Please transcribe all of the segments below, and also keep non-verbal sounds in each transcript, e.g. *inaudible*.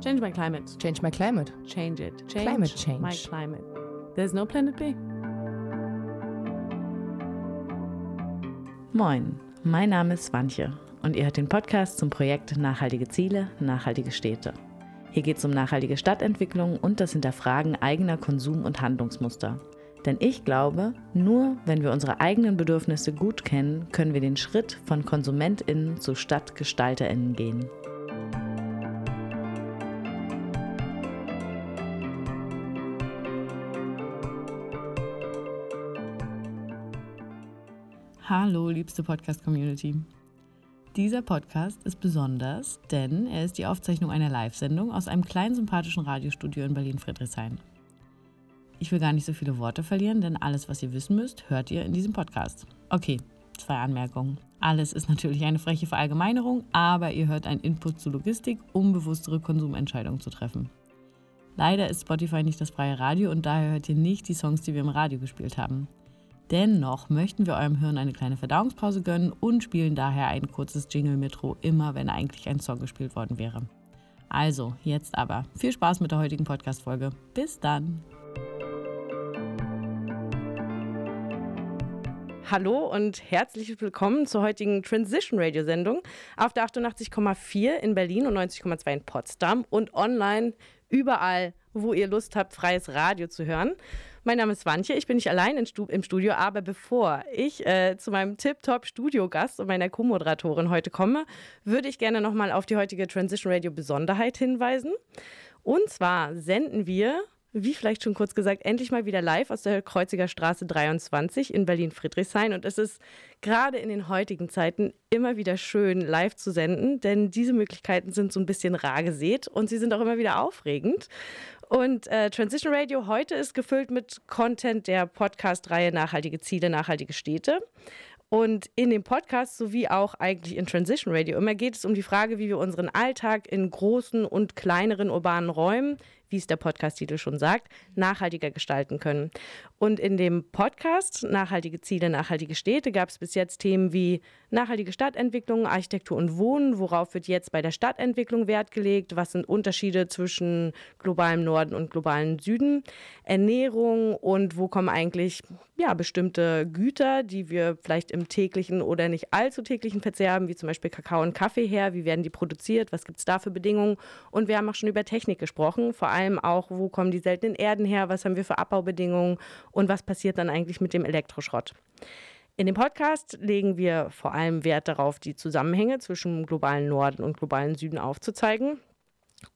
Change my climate. Change my climate. Change it. Change Climate change. my climate. There's no planet B. Moin, mein Name ist Swantje und ihr hört den Podcast zum Projekt Nachhaltige Ziele, nachhaltige Städte. Hier geht es um nachhaltige Stadtentwicklung und das Hinterfragen eigener Konsum- und Handlungsmuster. Denn ich glaube, nur wenn wir unsere eigenen Bedürfnisse gut kennen, können wir den Schritt von KonsumentInnen zu StadtgestalterInnen gehen. Hallo, liebste Podcast-Community. Dieser Podcast ist besonders, denn er ist die Aufzeichnung einer Live-Sendung aus einem kleinen sympathischen Radiostudio in Berlin-Friedrichshain. Ich will gar nicht so viele Worte verlieren, denn alles, was ihr wissen müsst, hört ihr in diesem Podcast. Okay, zwei Anmerkungen. Alles ist natürlich eine freche Verallgemeinerung, aber ihr hört einen Input zu Logistik, um bewusstere Konsumentscheidungen zu treffen. Leider ist Spotify nicht das freie Radio und daher hört ihr nicht die Songs, die wir im Radio gespielt haben. Dennoch möchten wir eurem Hirn eine kleine Verdauungspause gönnen und spielen daher ein kurzes Jingle-Metro immer, wenn eigentlich ein Song gespielt worden wäre. Also, jetzt aber viel Spaß mit der heutigen Podcast-Folge. Bis dann! Hallo und herzlich willkommen zur heutigen Transition Radio Sendung auf der 88,4 in Berlin und 90,2 in Potsdam und online überall, wo ihr Lust habt, freies Radio zu hören. Mein Name ist Wantje, ich bin nicht allein im Studio, aber bevor ich äh, zu meinem Tip-Top-Studiogast und meiner Co-Moderatorin heute komme, würde ich gerne nochmal auf die heutige Transition Radio Besonderheit hinweisen. Und zwar senden wir wie vielleicht schon kurz gesagt, endlich mal wieder live aus der Kreuziger Straße 23 in Berlin-Friedrichshain. Und es ist gerade in den heutigen Zeiten immer wieder schön, live zu senden, denn diese Möglichkeiten sind so ein bisschen rar gesät und sie sind auch immer wieder aufregend. Und äh, Transition Radio heute ist gefüllt mit Content der Podcast-Reihe Nachhaltige Ziele, nachhaltige Städte. Und in dem Podcast sowie auch eigentlich in Transition Radio immer geht es um die Frage, wie wir unseren Alltag in großen und kleineren urbanen Räumen wie es der Podcast-Titel schon sagt, nachhaltiger gestalten können. Und in dem Podcast Nachhaltige Ziele, nachhaltige Städte gab es bis jetzt Themen wie nachhaltige Stadtentwicklung, Architektur und Wohnen. Worauf wird jetzt bei der Stadtentwicklung Wert gelegt? Was sind Unterschiede zwischen globalem Norden und globalem Süden? Ernährung und wo kommen eigentlich ja, bestimmte Güter, die wir vielleicht im täglichen oder nicht allzu täglichen Verzehr haben, wie zum Beispiel Kakao und Kaffee her? Wie werden die produziert? Was gibt es da für Bedingungen? Und wir haben auch schon über Technik gesprochen, vor allem allem auch, wo kommen die seltenen Erden her, was haben wir für Abbaubedingungen und was passiert dann eigentlich mit dem Elektroschrott. In dem Podcast legen wir vor allem Wert darauf, die Zusammenhänge zwischen globalen Norden und globalen Süden aufzuzeigen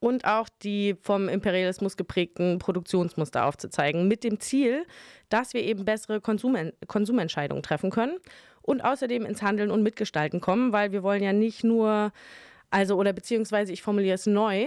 und auch die vom Imperialismus geprägten Produktionsmuster aufzuzeigen, mit dem Ziel, dass wir eben bessere Konsum Konsumentscheidungen treffen können und außerdem ins Handeln und Mitgestalten kommen, weil wir wollen ja nicht nur, also oder beziehungsweise ich formuliere es neu,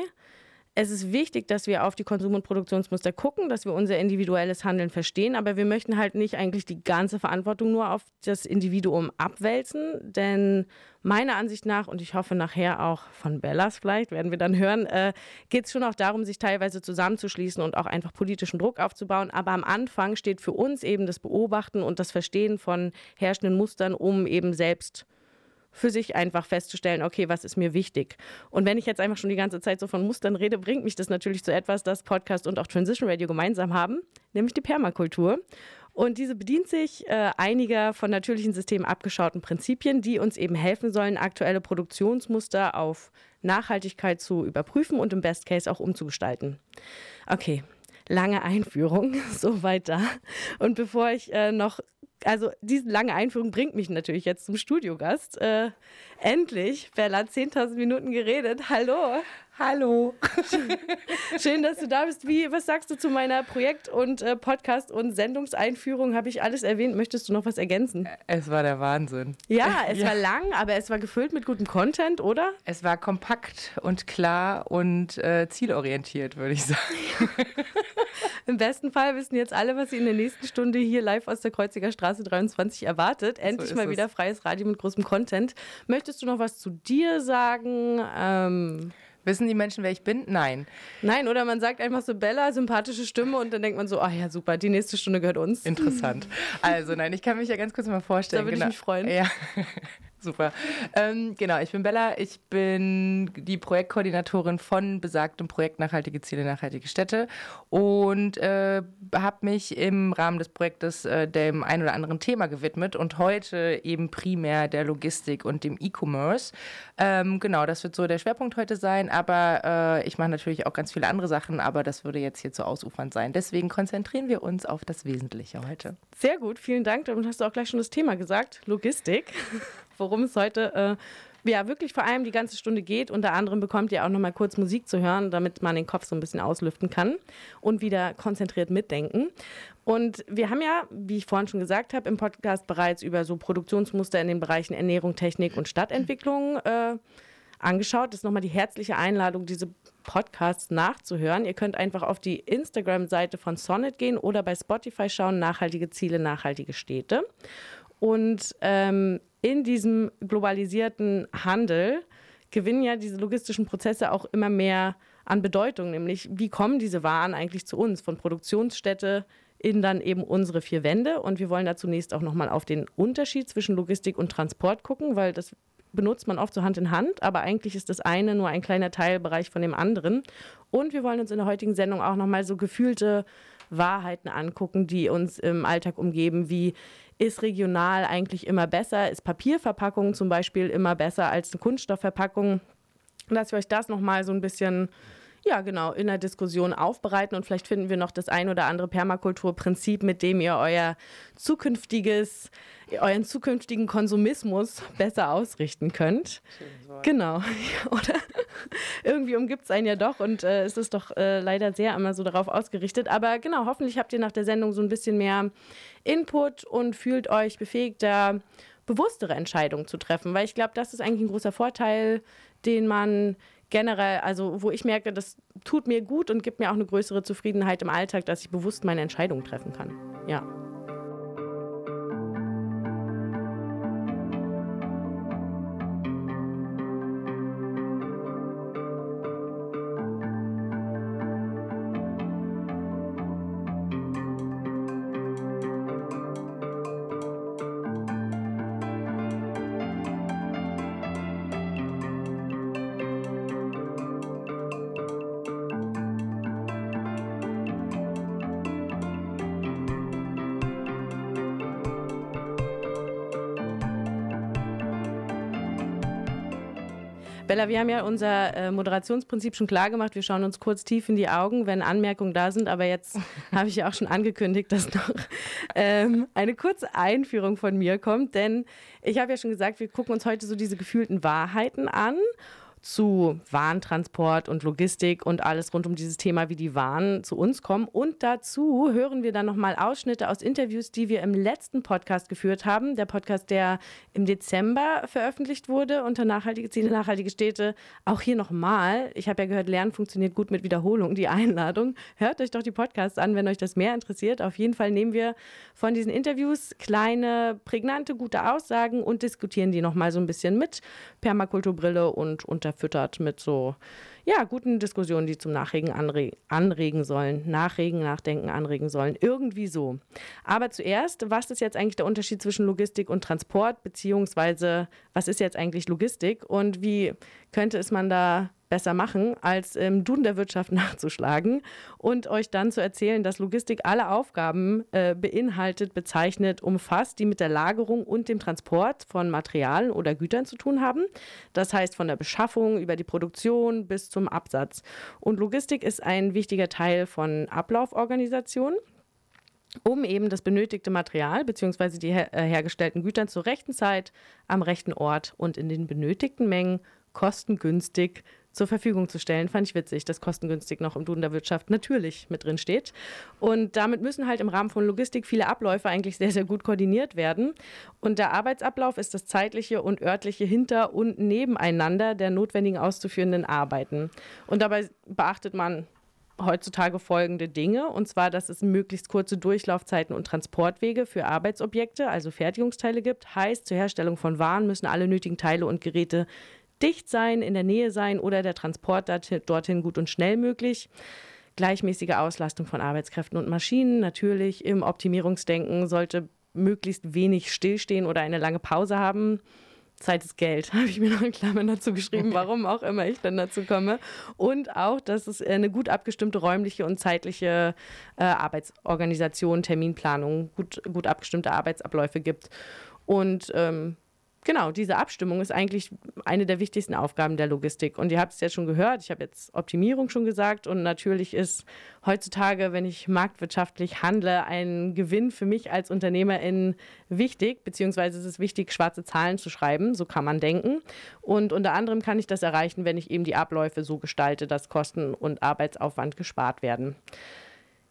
es ist wichtig, dass wir auf die Konsum- und Produktionsmuster gucken, dass wir unser individuelles Handeln verstehen, aber wir möchten halt nicht eigentlich die ganze Verantwortung nur auf das Individuum abwälzen, denn meiner Ansicht nach, und ich hoffe nachher auch von Bellas vielleicht, werden wir dann hören, äh, geht es schon auch darum, sich teilweise zusammenzuschließen und auch einfach politischen Druck aufzubauen. Aber am Anfang steht für uns eben das Beobachten und das Verstehen von herrschenden Mustern, um eben selbst für sich einfach festzustellen, okay, was ist mir wichtig? Und wenn ich jetzt einfach schon die ganze Zeit so von Mustern rede, bringt mich das natürlich zu etwas, das Podcast und auch Transition Radio gemeinsam haben, nämlich die Permakultur. Und diese bedient sich äh, einiger von natürlichen Systemen abgeschauten Prinzipien, die uns eben helfen sollen, aktuelle Produktionsmuster auf Nachhaltigkeit zu überprüfen und im Best Case auch umzugestalten. Okay, lange Einführung, *laughs* soweit da. Und bevor ich äh, noch also diese lange Einführung bringt mich natürlich jetzt zum Studiogast. Äh, endlich, Bella, 10.000 Minuten geredet. Hallo. Hallo. *laughs* Schön, dass du da bist. Wie, was sagst du zu meiner Projekt- und äh, Podcast- und Sendungseinführung? Habe ich alles erwähnt? Möchtest du noch was ergänzen? Es war der Wahnsinn. Ja, *laughs* es ja. war lang, aber es war gefüllt mit gutem Content, oder? Es war kompakt und klar und äh, zielorientiert, würde ich sagen. *laughs* Im besten Fall wissen jetzt alle, was sie in der nächsten Stunde hier live aus der Kreuziger Straße 23 erwartet. Endlich so mal wieder freies Radio mit großem Content. Möchtest du noch was zu dir sagen? Ähm Wissen die Menschen, wer ich bin? Nein. Nein, oder man sagt einfach so Bella, sympathische Stimme und dann denkt man so, ah oh ja, super, die nächste Stunde gehört uns. Interessant. Also nein, ich kann mich ja ganz kurz mal vorstellen. Da würde genau. ich mich freuen. Ja. Super. Ähm, genau, ich bin Bella. Ich bin die Projektkoordinatorin von besagtem Projekt Nachhaltige Ziele, nachhaltige Städte und äh, habe mich im Rahmen des Projektes äh, dem ein oder anderen Thema gewidmet und heute eben primär der Logistik und dem E-Commerce. Ähm, genau, das wird so der Schwerpunkt heute sein, aber äh, ich mache natürlich auch ganz viele andere Sachen, aber das würde jetzt hier zu ausufernd sein. Deswegen konzentrieren wir uns auf das Wesentliche heute. Sehr gut, vielen Dank. Damit hast du auch gleich schon das Thema gesagt, Logistik worum es heute äh, ja wirklich vor allem die ganze Stunde geht. Unter anderem bekommt ihr auch noch mal kurz Musik zu hören, damit man den Kopf so ein bisschen auslüften kann und wieder konzentriert mitdenken. Und wir haben ja, wie ich vorhin schon gesagt habe, im Podcast bereits über so Produktionsmuster in den Bereichen Ernährung, Technik und Stadtentwicklung äh, angeschaut. Das ist nochmal die herzliche Einladung, diese Podcasts nachzuhören. Ihr könnt einfach auf die Instagram-Seite von Sonnet gehen oder bei Spotify schauen, nachhaltige Ziele, nachhaltige Städte. Und ähm, in diesem globalisierten Handel gewinnen ja diese logistischen Prozesse auch immer mehr an Bedeutung, nämlich wie kommen diese Waren eigentlich zu uns von Produktionsstätte in dann eben unsere vier Wände. Und wir wollen da zunächst auch nochmal auf den Unterschied zwischen Logistik und Transport gucken, weil das benutzt man oft so Hand in Hand, aber eigentlich ist das eine nur ein kleiner Teilbereich von dem anderen. Und wir wollen uns in der heutigen Sendung auch nochmal so gefühlte Wahrheiten angucken, die uns im Alltag umgeben, wie ist regional eigentlich immer besser, ist Papierverpackung zum Beispiel immer besser als eine Kunststoffverpackung, dass wir euch das nochmal so ein bisschen ja, genau, in der Diskussion aufbereiten und vielleicht finden wir noch das ein oder andere Permakulturprinzip, mit dem ihr euer zukünftiges, euren zukünftigen Konsumismus besser ausrichten könnt. Genau. *laughs* Oder *laughs* irgendwie umgibt es einen ja doch und äh, es ist doch äh, leider sehr immer so darauf ausgerichtet. Aber genau, hoffentlich habt ihr nach der Sendung so ein bisschen mehr Input und fühlt euch befähigt, da bewusstere Entscheidungen zu treffen, weil ich glaube, das ist eigentlich ein großer Vorteil, den man generell, also wo ich merke, das tut mir gut und gibt mir auch eine größere Zufriedenheit im Alltag, dass ich bewusst meine Entscheidungen treffen kann. Ja. Bella, wir haben ja unser äh, Moderationsprinzip schon klar gemacht. Wir schauen uns kurz tief in die Augen, wenn Anmerkungen da sind. Aber jetzt *laughs* habe ich ja auch schon angekündigt, dass noch ähm, eine kurze Einführung von mir kommt. Denn ich habe ja schon gesagt, wir gucken uns heute so diese gefühlten Wahrheiten an zu Warentransport und Logistik und alles rund um dieses Thema, wie die Waren zu uns kommen. Und dazu hören wir dann nochmal Ausschnitte aus Interviews, die wir im letzten Podcast geführt haben. Der Podcast, der im Dezember veröffentlicht wurde unter Nachhaltige Ziele, nachhaltige Städte. Auch hier nochmal. Ich habe ja gehört, Lernen funktioniert gut mit Wiederholung. Die Einladung. Hört euch doch die Podcasts an, wenn euch das mehr interessiert. Auf jeden Fall nehmen wir von diesen Interviews kleine, prägnante, gute Aussagen und diskutieren die nochmal so ein bisschen mit Permakulturbrille und unter unterfüttert mit so ja, guten Diskussionen, die zum Nachregen anre anregen sollen. Nachregen, nachdenken, anregen sollen. Irgendwie so. Aber zuerst, was ist jetzt eigentlich der Unterschied zwischen Logistik und Transport? Beziehungsweise, was ist jetzt eigentlich Logistik und wie könnte es man da besser machen, als im Duden der Wirtschaft *laughs* nachzuschlagen und euch dann zu erzählen, dass Logistik alle Aufgaben äh, beinhaltet, bezeichnet, umfasst, die mit der Lagerung und dem Transport von Materialien oder Gütern zu tun haben. Das heißt von der Beschaffung über die Produktion bis zum Absatz. Und Logistik ist ein wichtiger Teil von Ablauforganisationen um eben das benötigte Material bzw. die her äh, hergestellten Güter zur rechten Zeit, am rechten Ort und in den benötigten Mengen kostengünstig zur Verfügung zu stellen. Fand ich witzig, dass kostengünstig noch im Duden der Wirtschaft natürlich mit drin steht. Und damit müssen halt im Rahmen von Logistik viele Abläufe eigentlich sehr, sehr gut koordiniert werden. Und der Arbeitsablauf ist das zeitliche und örtliche hinter und nebeneinander der notwendigen auszuführenden Arbeiten. Und dabei beachtet man heutzutage folgende Dinge. Und zwar, dass es möglichst kurze Durchlaufzeiten und Transportwege für Arbeitsobjekte, also Fertigungsteile gibt. Heißt, zur Herstellung von Waren müssen alle nötigen Teile und Geräte dicht sein, in der Nähe sein oder der Transport dorthin gut und schnell möglich. Gleichmäßige Auslastung von Arbeitskräften und Maschinen. Natürlich im Optimierungsdenken sollte möglichst wenig stillstehen oder eine lange Pause haben. Zeit ist Geld, *laughs* habe ich mir noch in Klammern dazu geschrieben, warum auch immer ich dann dazu komme. Und auch, dass es eine gut abgestimmte räumliche und zeitliche äh, Arbeitsorganisation, Terminplanung, gut, gut abgestimmte Arbeitsabläufe gibt. Und ähm, Genau, diese Abstimmung ist eigentlich eine der wichtigsten Aufgaben der Logistik. Und ihr habt es ja schon gehört, ich habe jetzt Optimierung schon gesagt. Und natürlich ist heutzutage, wenn ich marktwirtschaftlich handle, ein Gewinn für mich als Unternehmerin wichtig, beziehungsweise es ist wichtig, schwarze Zahlen zu schreiben. So kann man denken. Und unter anderem kann ich das erreichen, wenn ich eben die Abläufe so gestalte, dass Kosten und Arbeitsaufwand gespart werden.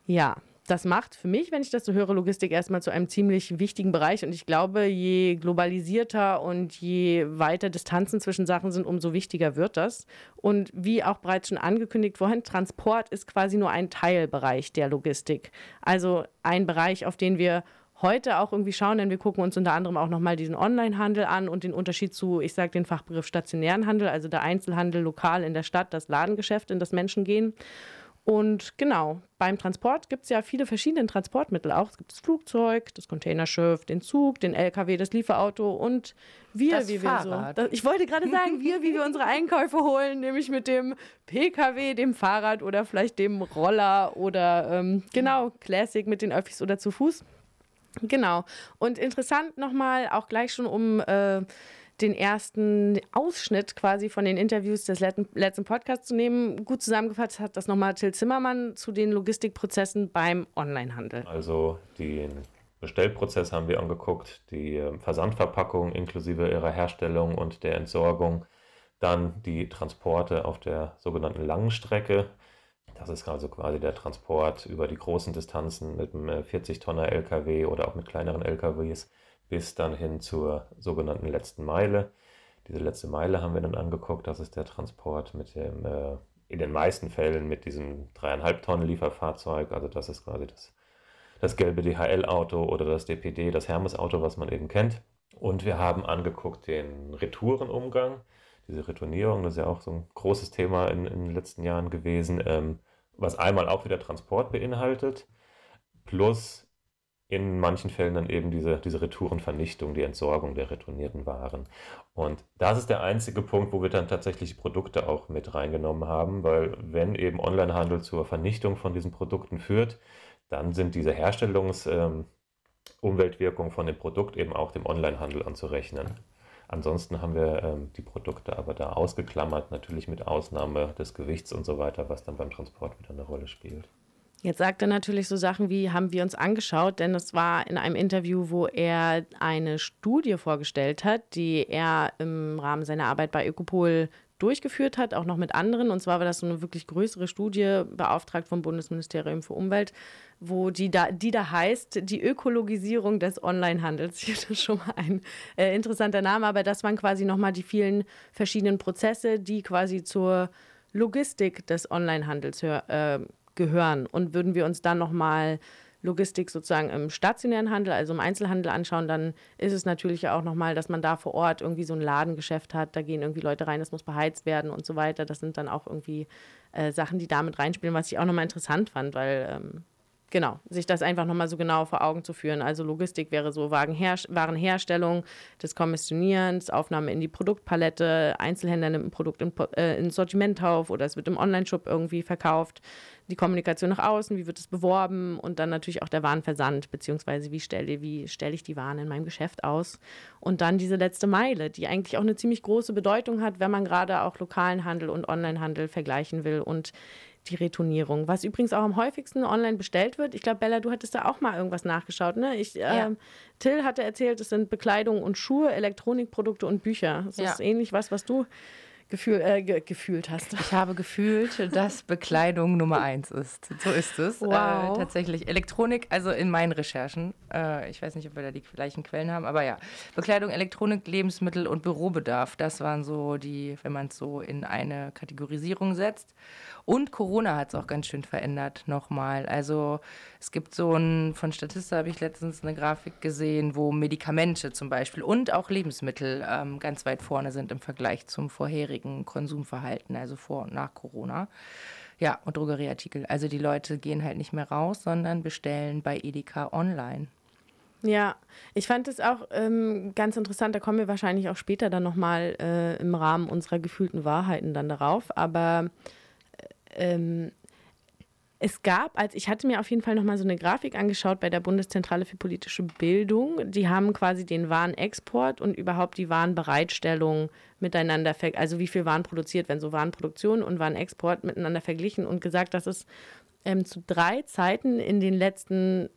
Ja, das macht für mich, wenn ich das so höre, Logistik erstmal zu einem ziemlich wichtigen Bereich. Und ich glaube, je globalisierter und je weiter Distanzen zwischen Sachen sind, umso wichtiger wird das. Und wie auch bereits schon angekündigt vorhin, Transport ist quasi nur ein Teilbereich der Logistik. Also ein Bereich, auf den wir heute auch irgendwie schauen, denn wir gucken uns unter anderem auch nochmal diesen Online-Handel an und den Unterschied zu, ich sage den Fachbegriff stationären Handel, also der Einzelhandel lokal in der Stadt, das Ladengeschäft, in das Menschen gehen. Und genau, beim Transport gibt es ja viele verschiedene Transportmittel auch. Es gibt das Flugzeug, das Containerschiff, den Zug, den LKW, das Lieferauto und wir, das wie Fahrrad. wir so. Das, ich wollte gerade sagen, *laughs* wir, wie wir unsere Einkäufe holen, nämlich mit dem PKW, dem Fahrrad oder vielleicht dem Roller oder ähm, genau, Classic mit den Öffis oder zu Fuß. Genau. Und interessant nochmal, auch gleich schon um. Äh, den ersten Ausschnitt quasi von den Interviews des letzten Podcasts zu nehmen. Gut zusammengefasst hat das nochmal Till Zimmermann zu den Logistikprozessen beim Onlinehandel. Also den Bestellprozess haben wir angeguckt, die ähm, Versandverpackung inklusive ihrer Herstellung und der Entsorgung, dann die Transporte auf der sogenannten langen Strecke. Das ist also quasi der Transport über die großen Distanzen mit einem 40-Tonner äh, oder auch mit kleineren LKWs bis dann hin zur sogenannten letzten Meile. Diese letzte Meile haben wir dann angeguckt. Das ist der Transport mit dem, äh, in den meisten Fällen mit diesem dreieinhalb Tonnen Lieferfahrzeug. Also das ist quasi das, das gelbe DHL-Auto oder das DPD, das Hermes-Auto, was man eben kennt. Und wir haben angeguckt den Retourenumgang. Diese Retournierung, das ist ja auch so ein großes Thema in, in den letzten Jahren gewesen, ähm, was einmal auch wieder Transport beinhaltet, plus in manchen Fällen dann eben diese, diese Retourenvernichtung, die Entsorgung der retournierten Waren. Und das ist der einzige Punkt, wo wir dann tatsächlich Produkte auch mit reingenommen haben, weil wenn eben Onlinehandel zur Vernichtung von diesen Produkten führt, dann sind diese Herstellungsumweltwirkungen ähm, von dem Produkt eben auch dem Onlinehandel anzurechnen. Ansonsten haben wir ähm, die Produkte aber da ausgeklammert, natürlich mit Ausnahme des Gewichts und so weiter, was dann beim Transport wieder eine Rolle spielt. Jetzt sagt er natürlich so Sachen wie, haben wir uns angeschaut, denn es war in einem Interview, wo er eine Studie vorgestellt hat, die er im Rahmen seiner Arbeit bei Ökopol durchgeführt hat, auch noch mit anderen. Und zwar war das so eine wirklich größere Studie, beauftragt vom Bundesministerium für Umwelt, wo die da, die da heißt, die Ökologisierung des Onlinehandels. *laughs* Das ist schon mal ein äh, interessanter Name, aber das waren quasi nochmal die vielen verschiedenen Prozesse, die quasi zur Logistik des Onlinehandels äh, gehören. Und würden wir uns dann nochmal Logistik sozusagen im stationären Handel, also im Einzelhandel anschauen, dann ist es natürlich auch nochmal, dass man da vor Ort irgendwie so ein Ladengeschäft hat, da gehen irgendwie Leute rein, das muss beheizt werden und so weiter. Das sind dann auch irgendwie äh, Sachen, die damit reinspielen, was ich auch nochmal interessant fand, weil ähm, genau, sich das einfach nochmal so genau vor Augen zu führen. Also Logistik wäre so Warenherstellung, des Kommissionierens, Aufnahme in die Produktpalette, Einzelhändler nimmt ein Produkt in, äh, ins Sortiment auf oder es wird im Online-Shop irgendwie verkauft, die Kommunikation nach außen, wie wird es beworben und dann natürlich auch der Warenversand, beziehungsweise wie stelle wie stell ich die Waren in meinem Geschäft aus. Und dann diese letzte Meile, die eigentlich auch eine ziemlich große Bedeutung hat, wenn man gerade auch lokalen Handel und Onlinehandel vergleichen will und die Retournierung, was übrigens auch am häufigsten online bestellt wird. Ich glaube, Bella, du hattest da auch mal irgendwas nachgeschaut, ne? Ich, ja. ähm, Till hatte erzählt, es sind Bekleidung und Schuhe, Elektronikprodukte und Bücher. Das ja. ist ähnlich was, was du gefühl, äh, ge gefühlt hast. Ich habe gefühlt, dass Bekleidung Nummer eins ist. So ist es. Äh, wow. Äh, tatsächlich. Elektronik, also in meinen Recherchen. Äh, ich weiß nicht, ob wir da die gleichen Quellen haben, aber ja. Bekleidung, Elektronik, Lebensmittel und Bürobedarf. Das waren so die, wenn man es so in eine Kategorisierung setzt. Und Corona hat es auch ganz schön verändert nochmal. Also es gibt so ein, von Statista habe ich letztens eine Grafik gesehen, wo Medikamente zum Beispiel und auch Lebensmittel ähm, ganz weit vorne sind im Vergleich zum vorherigen Konsumverhalten, also vor und nach Corona. Ja, und Drogerieartikel. Also die Leute gehen halt nicht mehr raus, sondern bestellen bei Edeka online. Ja, ich fand es auch ähm, ganz interessant, da kommen wir wahrscheinlich auch später dann nochmal äh, im Rahmen unserer gefühlten Wahrheiten dann darauf, aber ähm, es gab, als ich hatte mir auf jeden Fall nochmal so eine Grafik angeschaut bei der Bundeszentrale für politische Bildung. Die haben quasi den Warenexport und überhaupt die Warenbereitstellung miteinander, also wie viel Waren produziert werden, so Warenproduktion und Warenexport miteinander verglichen und gesagt, dass es ähm, zu drei Zeiten in den letzten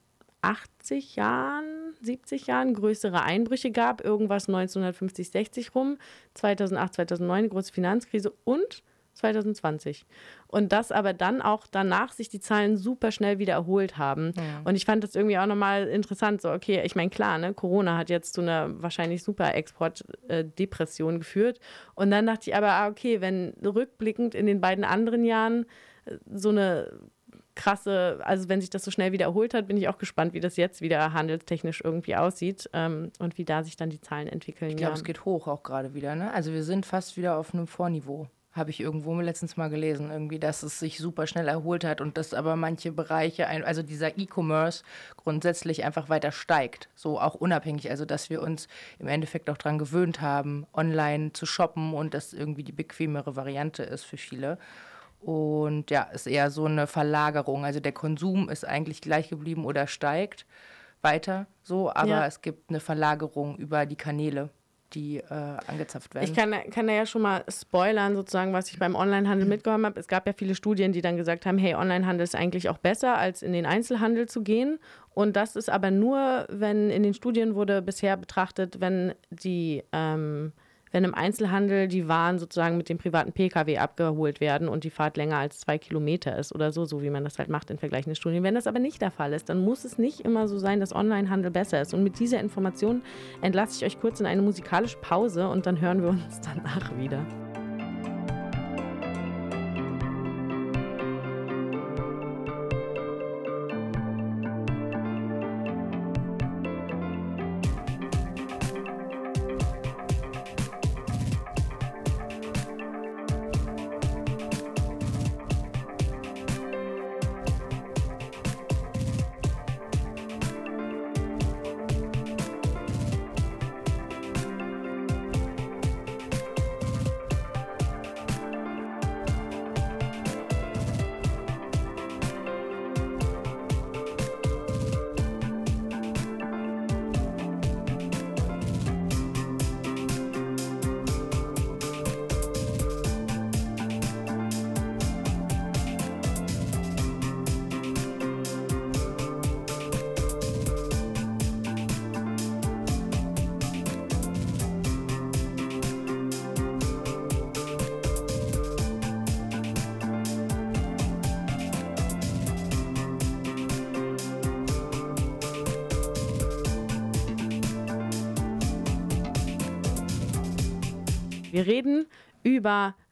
80 Jahren, 70 Jahren größere Einbrüche gab. Irgendwas 1950, 60 rum, 2008, 2009, große Finanzkrise und 2020. Und das aber dann auch danach sich die Zahlen super schnell wieder erholt haben. Ja. Und ich fand das irgendwie auch nochmal interessant. So, okay, ich meine, klar, ne, Corona hat jetzt zu einer wahrscheinlich super Exportdepression äh, geführt. Und dann dachte ich aber, ah, okay, wenn rückblickend in den beiden anderen Jahren äh, so eine krasse, also wenn sich das so schnell wieder erholt hat, bin ich auch gespannt, wie das jetzt wieder handelstechnisch irgendwie aussieht ähm, und wie da sich dann die Zahlen entwickeln. Ich glaube, ja. es geht hoch auch gerade wieder. Ne? Also wir sind fast wieder auf einem Vorniveau. Habe ich irgendwo letztens mal gelesen, irgendwie, dass es sich super schnell erholt hat und dass aber manche Bereiche, also dieser E-Commerce grundsätzlich einfach weiter steigt. So auch unabhängig, also dass wir uns im Endeffekt auch daran gewöhnt haben, online zu shoppen und das irgendwie die bequemere Variante ist für viele. Und ja, ist eher so eine Verlagerung. Also der Konsum ist eigentlich gleich geblieben oder steigt weiter so, aber ja. es gibt eine Verlagerung über die Kanäle die äh, angezapft werden. Ich kann, kann da ja schon mal spoilern, sozusagen, was ich beim Onlinehandel mhm. mitgenommen habe. Es gab ja viele Studien, die dann gesagt haben, hey, Onlinehandel ist eigentlich auch besser, als in den Einzelhandel zu gehen. Und das ist aber nur, wenn in den Studien wurde bisher betrachtet, wenn die ähm, wenn im Einzelhandel die Waren sozusagen mit dem privaten Pkw abgeholt werden und die Fahrt länger als zwei Kilometer ist oder so, so wie man das halt macht in vergleichenden Studien. Wenn das aber nicht der Fall ist, dann muss es nicht immer so sein, dass Onlinehandel besser ist. Und mit dieser Information entlasse ich euch kurz in eine musikalische Pause und dann hören wir uns danach wieder.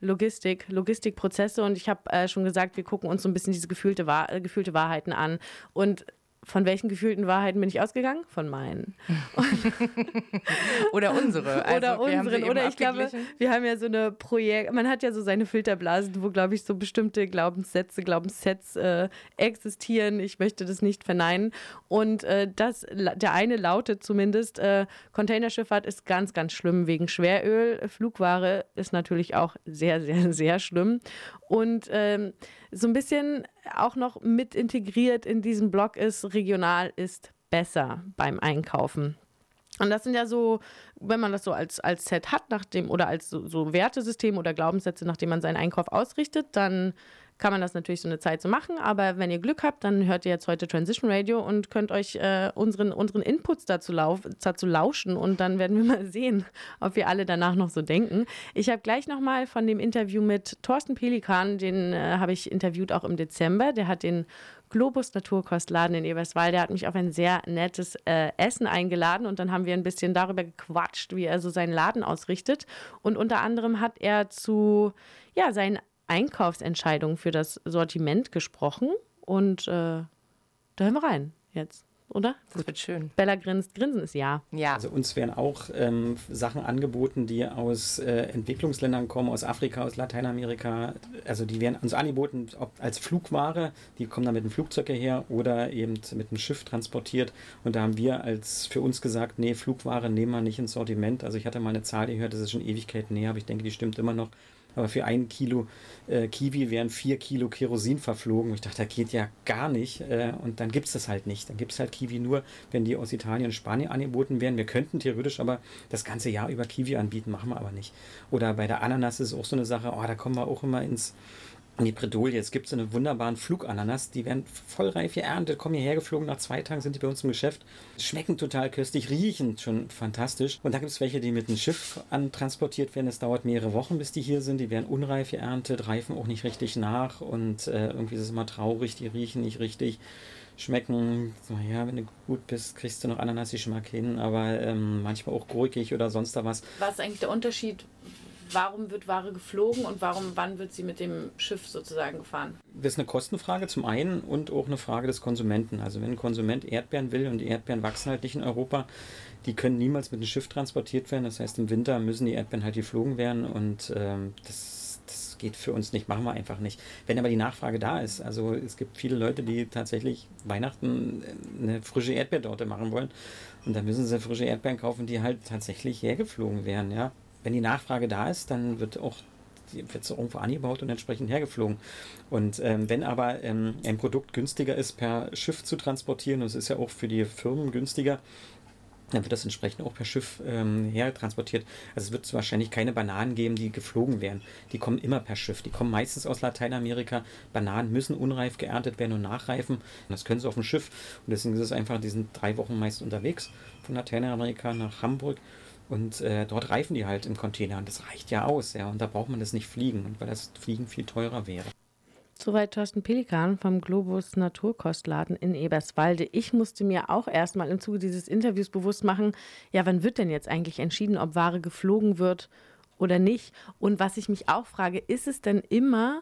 Logistik, Logistikprozesse und ich habe äh, schon gesagt, wir gucken uns so ein bisschen diese gefühlte, Wahr äh, gefühlte Wahrheiten an. Und von welchen gefühlten Wahrheiten bin ich ausgegangen? Von meinen. *laughs* oder unsere. Also oder unseren. Oder ich glaube, wir haben ja so eine Projekt, man hat ja so seine Filterblasen, wo, glaube ich, so bestimmte Glaubenssätze, Glaubenssets äh, existieren. Ich möchte das nicht verneinen. Und äh, das, der eine lautet zumindest, äh, Containerschifffahrt ist ganz, ganz schlimm wegen Schweröl. Flugware ist natürlich auch sehr, sehr, sehr schlimm. Und ähm, so ein bisschen auch noch mit integriert in diesem Blog ist, regional ist besser beim Einkaufen. Und das sind ja so, wenn man das so als, als Set hat, nach dem, oder als so, so Wertesystem oder Glaubenssätze, nachdem man seinen Einkauf ausrichtet, dann kann man das natürlich so eine Zeit so machen. Aber wenn ihr Glück habt, dann hört ihr jetzt heute Transition Radio und könnt euch äh, unseren, unseren Inputs dazu, lauf, dazu lauschen und dann werden wir *laughs* mal sehen, ob wir alle danach noch so denken. Ich habe gleich nochmal von dem Interview mit Thorsten Pelikan, den äh, habe ich interviewt auch im Dezember. Der hat den Globus Naturkostladen in Eberswalde. Der hat mich auf ein sehr nettes äh, Essen eingeladen und dann haben wir ein bisschen darüber gequatscht, wie er so seinen Laden ausrichtet. Und unter anderem hat er zu ja, seinen Einkaufsentscheidungen für das Sortiment gesprochen und äh, da hören wir rein jetzt. oder? Das wird schön. Bella grinst. Grinsen ist ja. Ja. Also uns werden auch ähm, Sachen angeboten, die aus äh, Entwicklungsländern kommen, aus Afrika, aus Lateinamerika. Also die werden uns angeboten, ob als Flugware, die kommen dann mit dem Flugzeug hierher oder eben mit dem Schiff transportiert. Und da haben wir als für uns gesagt, nee, Flugware nehmen wir nicht ins Sortiment. Also ich hatte mal eine Zahl gehört, das ist schon Ewigkeiten näher, aber ich denke, die stimmt immer noch aber für ein Kilo äh, Kiwi wären vier Kilo Kerosin verflogen. Ich dachte, das geht ja gar nicht. Äh, und dann gibt es das halt nicht. Dann gibt es halt Kiwi nur, wenn die aus Italien und Spanien angeboten werden. Wir könnten theoretisch aber das ganze Jahr über Kiwi anbieten, machen wir aber nicht. Oder bei der Ananas ist auch so eine Sache, oh, da kommen wir auch immer ins die Bredouille. Es gibt so eine wunderbaren Flugananas, die werden voll reif geerntet, kommen hierher geflogen, nach zwei Tagen sind die bei uns im Geschäft, schmecken total köstlich, riechen schon fantastisch. Und da gibt es welche, die mit einem Schiff antransportiert werden. Es dauert mehrere Wochen, bis die hier sind. Die werden unreif geerntet, reifen auch nicht richtig nach und äh, irgendwie ist es immer traurig, die riechen nicht richtig schmecken, naja, wenn du gut bist, kriegst du noch Ananas-Geschmack hin, aber ähm, manchmal auch gurkig oder sonst was. Was ist eigentlich der Unterschied, warum wird Ware geflogen und warum, wann wird sie mit dem Schiff sozusagen gefahren? Das ist eine Kostenfrage zum einen und auch eine Frage des Konsumenten. Also wenn ein Konsument Erdbeeren will und die Erdbeeren wachsen halt nicht in Europa, die können niemals mit einem Schiff transportiert werden. Das heißt, im Winter müssen die Erdbeeren halt geflogen werden und ähm, das, geht für uns nicht, machen wir einfach nicht. Wenn aber die Nachfrage da ist, also es gibt viele Leute, die tatsächlich Weihnachten eine frische Erdbeertorte machen wollen und da müssen sie frische Erdbeeren kaufen, die halt tatsächlich hergeflogen werden, ja wenn die Nachfrage da ist, dann wird auch wird es irgendwo angebaut und entsprechend hergeflogen. Und ähm, wenn aber ähm, ein Produkt günstiger ist, per Schiff zu transportieren, und es ist ja auch für die Firmen günstiger, dann wird das entsprechend auch per Schiff ähm, hertransportiert. Also es wird wahrscheinlich keine Bananen geben, die geflogen werden. Die kommen immer per Schiff. Die kommen meistens aus Lateinamerika. Bananen müssen unreif geerntet werden und nachreifen. Das können sie auf dem Schiff. Und deswegen ist es einfach, die sind drei Wochen meist unterwegs von Lateinamerika nach Hamburg und äh, dort reifen die halt im Container und das reicht ja aus, ja. Und da braucht man das nicht fliegen, weil das Fliegen viel teurer wäre. Soweit Thorsten Pelikan vom Globus Naturkostladen in Eberswalde. Ich musste mir auch erstmal im Zuge dieses Interviews bewusst machen, ja, wann wird denn jetzt eigentlich entschieden, ob Ware geflogen wird oder nicht? Und was ich mich auch frage, ist es denn immer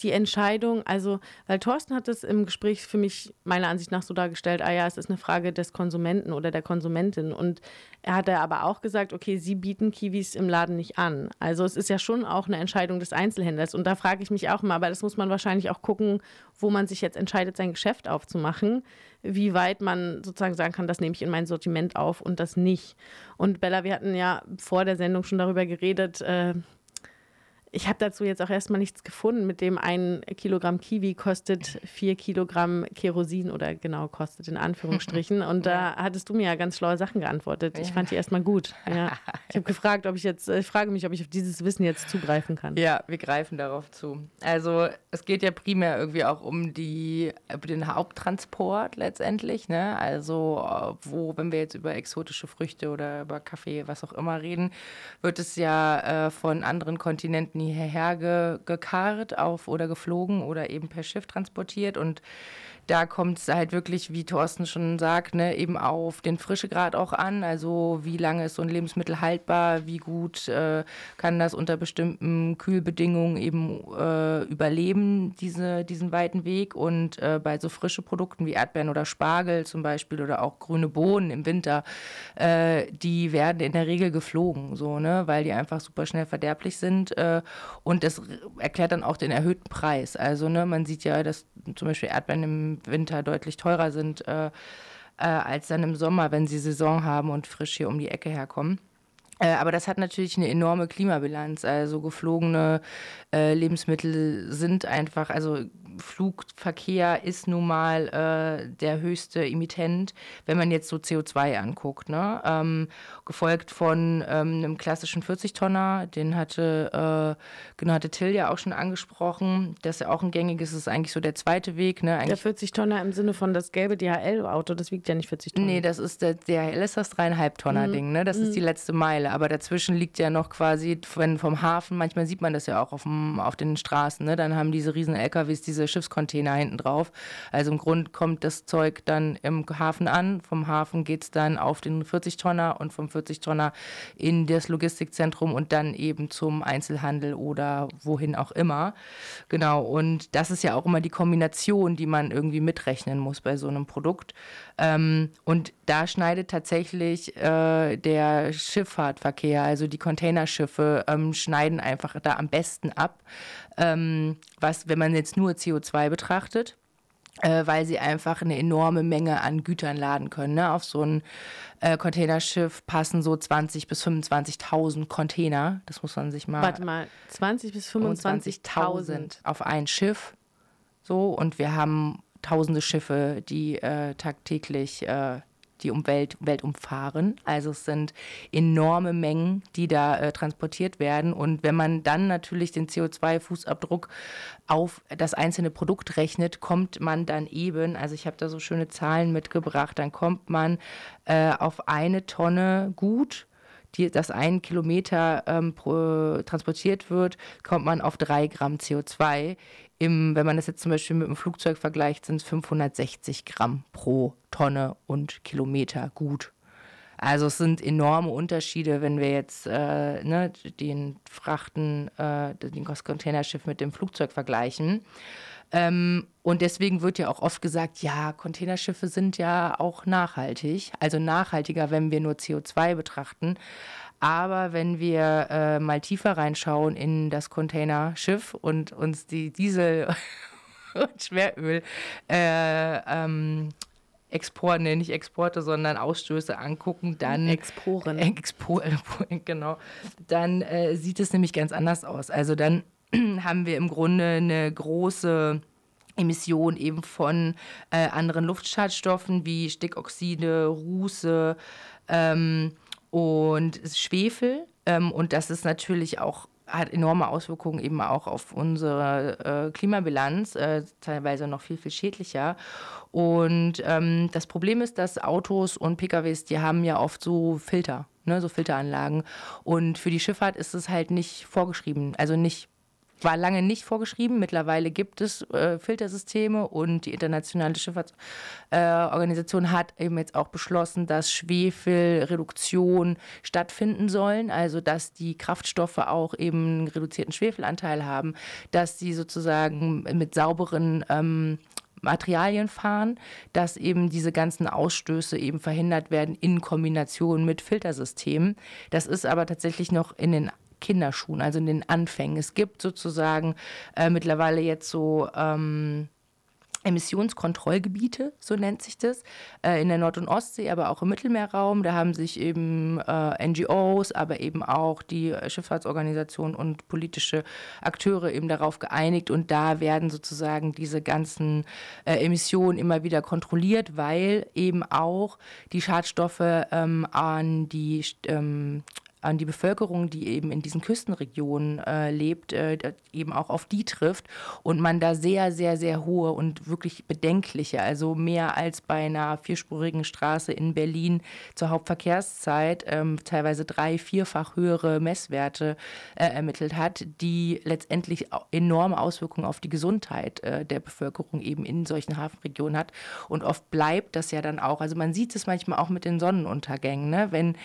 die Entscheidung, also, weil Thorsten hat es im Gespräch für mich meiner Ansicht nach so dargestellt, ah ja, es ist eine Frage des Konsumenten oder der Konsumentin. Und er hat aber auch gesagt, okay, sie bieten Kiwis im Laden nicht an. Also es ist ja schon auch eine Entscheidung des Einzelhändlers. Und da frage ich mich auch mal, aber das muss man wahrscheinlich auch gucken, wo man sich jetzt entscheidet, sein Geschäft aufzumachen, wie weit man sozusagen sagen kann, das nehme ich in mein Sortiment auf und das nicht. Und Bella, wir hatten ja vor der Sendung schon darüber geredet, äh, ich habe dazu jetzt auch erstmal nichts gefunden, mit dem ein Kilogramm Kiwi kostet vier Kilogramm Kerosin oder genau kostet in Anführungsstrichen. *laughs* Und da hattest du mir ja ganz schlaue Sachen geantwortet. Ich fand die erstmal gut. *laughs* Ja. Ich habe gefragt, ob ich jetzt, ich frage mich, ob ich auf dieses Wissen jetzt zugreifen kann. Ja, wir greifen darauf zu. Also es geht ja primär irgendwie auch um die, über den Haupttransport letztendlich. Ne? Also wo, wenn wir jetzt über exotische Früchte oder über Kaffee, was auch immer reden, wird es ja äh, von anderen Kontinenten hierher ge, gekarrt auf oder geflogen oder eben per Schiff transportiert und da kommt es halt wirklich, wie Thorsten schon sagt, ne, eben auf den Frischegrad auch an. Also wie lange ist so ein Lebensmittel haltbar, wie gut äh, kann das unter bestimmten Kühlbedingungen eben äh, überleben, diese, diesen weiten Weg. Und äh, bei so frischen Produkten wie Erdbeeren oder Spargel zum Beispiel oder auch grüne Bohnen im Winter, äh, die werden in der Regel geflogen, so, ne, weil die einfach super schnell verderblich sind. Äh, und das erklärt dann auch den erhöhten Preis. Also ne, man sieht ja, dass zum Beispiel Erdbeeren im Winter deutlich teurer sind äh, äh, als dann im Sommer, wenn sie Saison haben und frisch hier um die Ecke herkommen. Äh, aber das hat natürlich eine enorme Klimabilanz. Also geflogene äh, Lebensmittel sind einfach, also Flugverkehr ist nun mal äh, der höchste Emittent, wenn man jetzt so CO2 anguckt. Ne? Ähm, gefolgt von ähm, einem klassischen 40-Tonner, den hatte, äh, genau, hatte Till ja auch schon angesprochen, dass er auch ein gängiges ist, eigentlich so der zweite Weg. Ne? der 40-Tonner im Sinne von das gelbe DHL-Auto, das wiegt ja nicht 40 Tonnen. Nee, das ist der DHL ist das dreieinhalb Tonner-Ding, mhm. ne? das mhm. ist die letzte Meile. Aber dazwischen liegt ja noch quasi, wenn vom Hafen, manchmal sieht man das ja auch auf, dem, auf den Straßen, ne? dann haben diese riesen LKWs diese Schiffscontainer hinten drauf. Also im Grund kommt das Zeug dann im Hafen an, vom Hafen geht es dann auf den 40-Tonner und vom 40-Tonner in das Logistikzentrum und dann eben zum Einzelhandel oder wohin auch immer. Genau, und das ist ja auch immer die Kombination, die man irgendwie mitrechnen muss bei so einem Produkt. Ähm, und da schneidet tatsächlich äh, der Schifffahrtverkehr, also die Containerschiffe, ähm, schneiden einfach da am besten ab. Ähm, was, wenn man jetzt nur CO2 betrachtet, äh, weil sie einfach eine enorme Menge an Gütern laden können. Ne? Auf so ein äh, Containerschiff passen so 20.000 bis 25.000 Container. Das muss man sich mal. Warte mal, 20 bis 25.000 auf ein Schiff. So, und wir haben tausende Schiffe, die äh, tagtäglich äh, die Umwelt, Welt umfahren. Also es sind enorme Mengen, die da äh, transportiert werden. Und wenn man dann natürlich den CO2-Fußabdruck auf das einzelne Produkt rechnet, kommt man dann eben, also ich habe da so schöne Zahlen mitgebracht, dann kommt man äh, auf eine Tonne Gut die, das ein Kilometer ähm, pro, transportiert wird, kommt man auf drei Gramm CO2. Im, wenn man das jetzt zum Beispiel mit dem Flugzeug vergleicht, sind es 560 Gramm pro Tonne und Kilometer gut. Also es sind enorme Unterschiede, wenn wir jetzt äh, ne, den Frachten, äh, den Containerschiff mit dem Flugzeug vergleichen. Ähm, und deswegen wird ja auch oft gesagt, ja, Containerschiffe sind ja auch nachhaltig, also nachhaltiger, wenn wir nur CO2 betrachten. Aber wenn wir äh, mal tiefer reinschauen in das Containerschiff und uns die Diesel- *laughs* und Schweröl äh, ähm, nee, nicht Exporte, sondern Ausstöße angucken, dann Exporen. Expo, *laughs* genau, dann äh, sieht es nämlich ganz anders aus. Also dann *clears throat* haben wir im Grunde eine große Emission eben von äh, anderen Luftschadstoffen wie Stickoxide, Ruße, ähm, und Schwefel. Ähm, und das ist natürlich auch hat enorme Auswirkungen eben auch auf unsere äh, Klimabilanz, äh, teilweise noch viel, viel schädlicher. Und ähm, das Problem ist, dass Autos und PKWs, die haben ja oft so Filter, ne, so Filteranlagen. Und für die Schifffahrt ist es halt nicht vorgeschrieben, also nicht war lange nicht vorgeschrieben. Mittlerweile gibt es äh, Filtersysteme und die Internationale Schifffahrtsorganisation äh, hat eben jetzt auch beschlossen, dass Schwefelreduktion stattfinden sollen. Also dass die Kraftstoffe auch eben einen reduzierten Schwefelanteil haben, dass sie sozusagen mit sauberen ähm, Materialien fahren, dass eben diese ganzen Ausstöße eben verhindert werden in Kombination mit Filtersystemen. Das ist aber tatsächlich noch in den Kinderschuhen, also in den Anfängen. Es gibt sozusagen äh, mittlerweile jetzt so ähm, Emissionskontrollgebiete, so nennt sich das, äh, in der Nord- und Ostsee, aber auch im Mittelmeerraum. Da haben sich eben äh, NGOs, aber eben auch die Schifffahrtsorganisation und politische Akteure eben darauf geeinigt. Und da werden sozusagen diese ganzen äh, Emissionen immer wieder kontrolliert, weil eben auch die Schadstoffe ähm, an die ähm, an die Bevölkerung, die eben in diesen Küstenregionen äh, lebt, äh, eben auch auf die trifft und man da sehr, sehr, sehr hohe und wirklich bedenkliche, also mehr als bei einer vierspurigen Straße in Berlin zur Hauptverkehrszeit, ähm, teilweise drei, vierfach höhere Messwerte äh, ermittelt hat, die letztendlich enorme Auswirkungen auf die Gesundheit äh, der Bevölkerung eben in solchen Hafenregionen hat. Und oft bleibt das ja dann auch, also man sieht es manchmal auch mit den Sonnenuntergängen, ne? wenn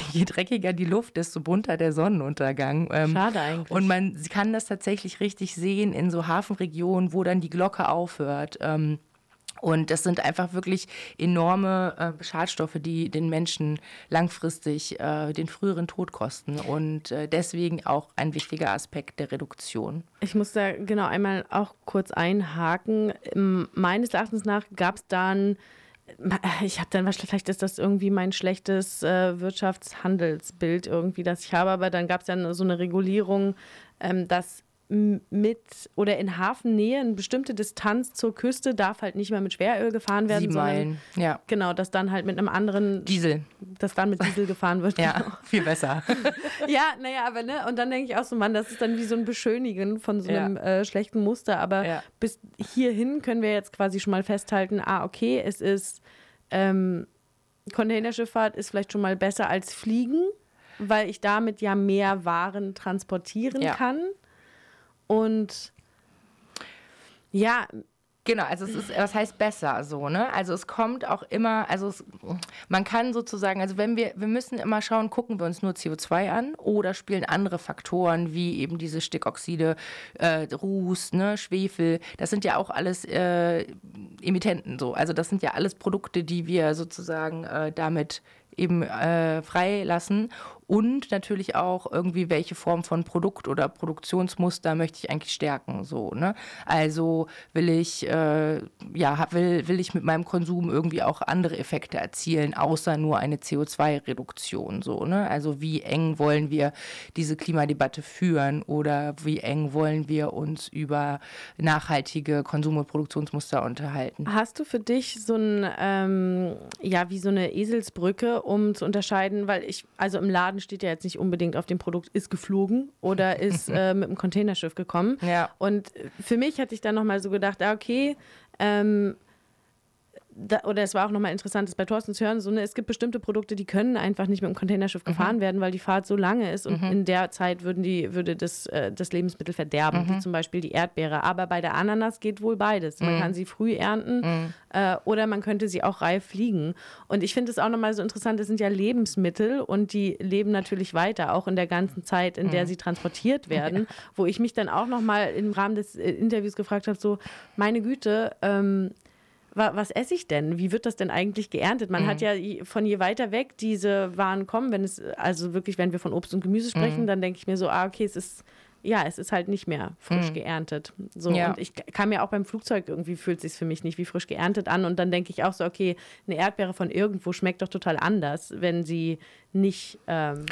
*laughs* je dreckiger die Luft, desto bunter der Sonnenuntergang. Ähm, Schade eigentlich. Und man kann das tatsächlich richtig sehen in so Hafenregionen, wo dann die Glocke aufhört. Ähm, und das sind einfach wirklich enorme äh, Schadstoffe, die den Menschen langfristig äh, den früheren Tod kosten. Und äh, deswegen auch ein wichtiger Aspekt der Reduktion. Ich muss da genau einmal auch kurz einhaken. Meines Erachtens nach gab es dann ich habe dann vielleicht ist das irgendwie mein schlechtes äh, Wirtschaftshandelsbild irgendwie, das ich habe, aber dann gab es dann so eine Regulierung, ähm, dass mit oder in Hafennähe eine bestimmte Distanz zur Küste darf halt nicht mehr mit Schweröl gefahren werden. Sieben Meilen, ja. Genau, dass dann halt mit einem anderen Diesel. Dass dann mit Diesel gefahren wird. *laughs* ja, genau. viel besser. *laughs* ja, naja, aber ne, und dann denke ich auch so, Mann, das ist dann wie so ein Beschönigen von so einem ja. äh, schlechten Muster. Aber ja. bis hierhin können wir jetzt quasi schon mal festhalten, ah, okay, es ist ähm, Containerschifffahrt ist vielleicht schon mal besser als Fliegen. weil ich damit ja mehr Waren transportieren Ja. kann. Und ja, Genau, also es ist, was heißt besser so, ne? Also es kommt auch immer, also es, man kann sozusagen, also wenn wir, wir müssen immer schauen, gucken wir uns nur CO2 an oder spielen andere Faktoren wie eben diese Stickoxide, äh, Ruß, ne, Schwefel, das sind ja auch alles äh, Emittenten so. Also das sind ja alles Produkte, die wir sozusagen äh, damit eben äh, freilassen und natürlich auch irgendwie welche Form von Produkt oder Produktionsmuster möchte ich eigentlich stärken so ne? Also will ich äh, ja will will ich mit meinem Konsum irgendwie auch andere Effekte erzielen außer nur eine CO2 Reduktion so ne? Also wie eng wollen wir diese Klimadebatte führen oder wie eng wollen wir uns über nachhaltige Konsum- und Produktionsmuster unterhalten? Hast du für dich so ein, ähm, ja, wie so eine Eselsbrücke, um zu unterscheiden, weil ich, also im Laden steht ja jetzt nicht unbedingt auf dem Produkt, ist geflogen oder *laughs* ist äh, mit einem Containerschiff gekommen. Ja. Und für mich hatte ich dann nochmal so gedacht, ah, okay, ähm, da, oder es war auch nochmal interessant, das bei Thorsten zu hören, so, ne, es gibt bestimmte Produkte, die können einfach nicht mit dem Containerschiff gefahren werden, weil die Fahrt so lange ist und in der Zeit würden die, würde das, äh, das Lebensmittel verderben, wie zum Beispiel die Erdbeere. Aber bei der Ananas geht wohl beides. Man kann sie früh ernten äh, oder man könnte sie auch reif fliegen. Und ich finde es auch nochmal so interessant, es sind ja Lebensmittel und die leben natürlich weiter, auch in der ganzen Zeit, in der sie transportiert werden, wo ich mich dann auch nochmal im Rahmen des äh, Interviews gefragt habe, so, meine Güte, ähm, wa- was esse ich denn? Wie wird das denn eigentlich geerntet? Man hat ja von je weiter weg diese Waren kommen, wenn es, also wirklich, wenn wir von Obst und Gemüse sprechen, dann denke ich mir so, ah, okay, es ist, ja, es ist halt nicht mehr frisch geerntet. So, Ja. und ich kann mir auch beim Flugzeug irgendwie fühlt es sich für mich nicht wie frisch geerntet an. Und dann denke ich auch so, okay, eine Erdbeere von irgendwo schmeckt doch total anders, wenn sie nicht ähm,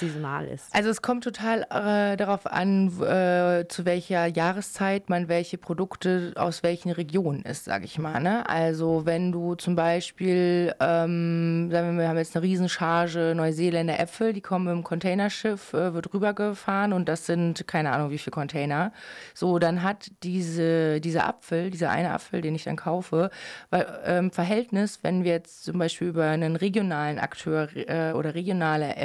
saisonal ist. Also es kommt total äh, darauf an, äh, zu welcher Jahreszeit man welche Produkte aus welchen Regionen isst, sage ich mal. Ne? Also wenn du zum Beispiel, ähm, sagen wir, wir haben jetzt eine Riesencharge Neuseeländer Äpfel, die kommen im Containerschiff, äh, wird rübergefahren und das sind keine Ahnung wie viele Container. So, dann hat diese, dieser Apfel, dieser eine Apfel, den ich dann kaufe, weil, ähm, Verhältnis, wenn wir jetzt zum Beispiel über einen regionalen Akteur äh, oder regionale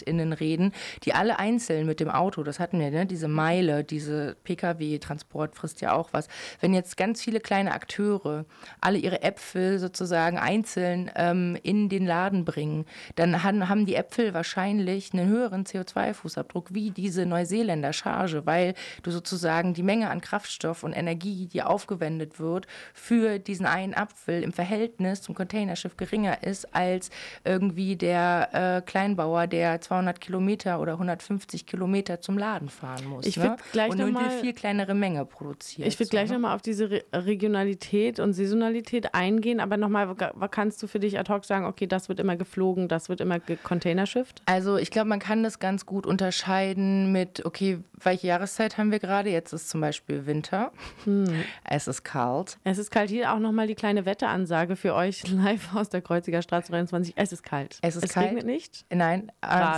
Äpfelproduzentinnen reden, die alle einzeln mit dem Auto, das hatten wir, ne, diese Meile, diese Pkw-Transport frisst ja auch was. Wenn jetzt ganz viele kleine Akteure alle ihre Äpfel sozusagen einzeln ähm, in den Laden bringen, dann haben, haben die Äpfel wahrscheinlich einen höheren CO2-Fußabdruck wie diese Neuseeländer Charge, weil du sozusagen die Menge an Kraftstoff und Energie, die aufgewendet wird, für diesen einen Apfel im Verhältnis zum Containerschiff geringer ist als irgendwie der äh, Kleinbauer, der 200 Kilometer oder 150 Kilometer zum Laden fahren muss. Ich ne? gleich und nur eine viel kleinere Menge produziert. Ich würde so, gleich ne? nochmal auf diese Re Regionalität und Saisonalität eingehen, aber nochmal, kannst du für dich ad hoc sagen, okay, das wird immer geflogen, das wird immer gecontainerschifft? Also ich glaube, man kann das ganz gut unterscheiden mit, okay, welche Jahreszeit haben wir gerade? Jetzt ist zum Beispiel Winter. Hm. Es ist kalt. Es ist kalt. Hier auch nochmal die kleine Wetteansage für euch *laughs* live aus der Kreuziger Straße 23. Es ist kalt. Es ist es kalt. regnet nicht. Nein,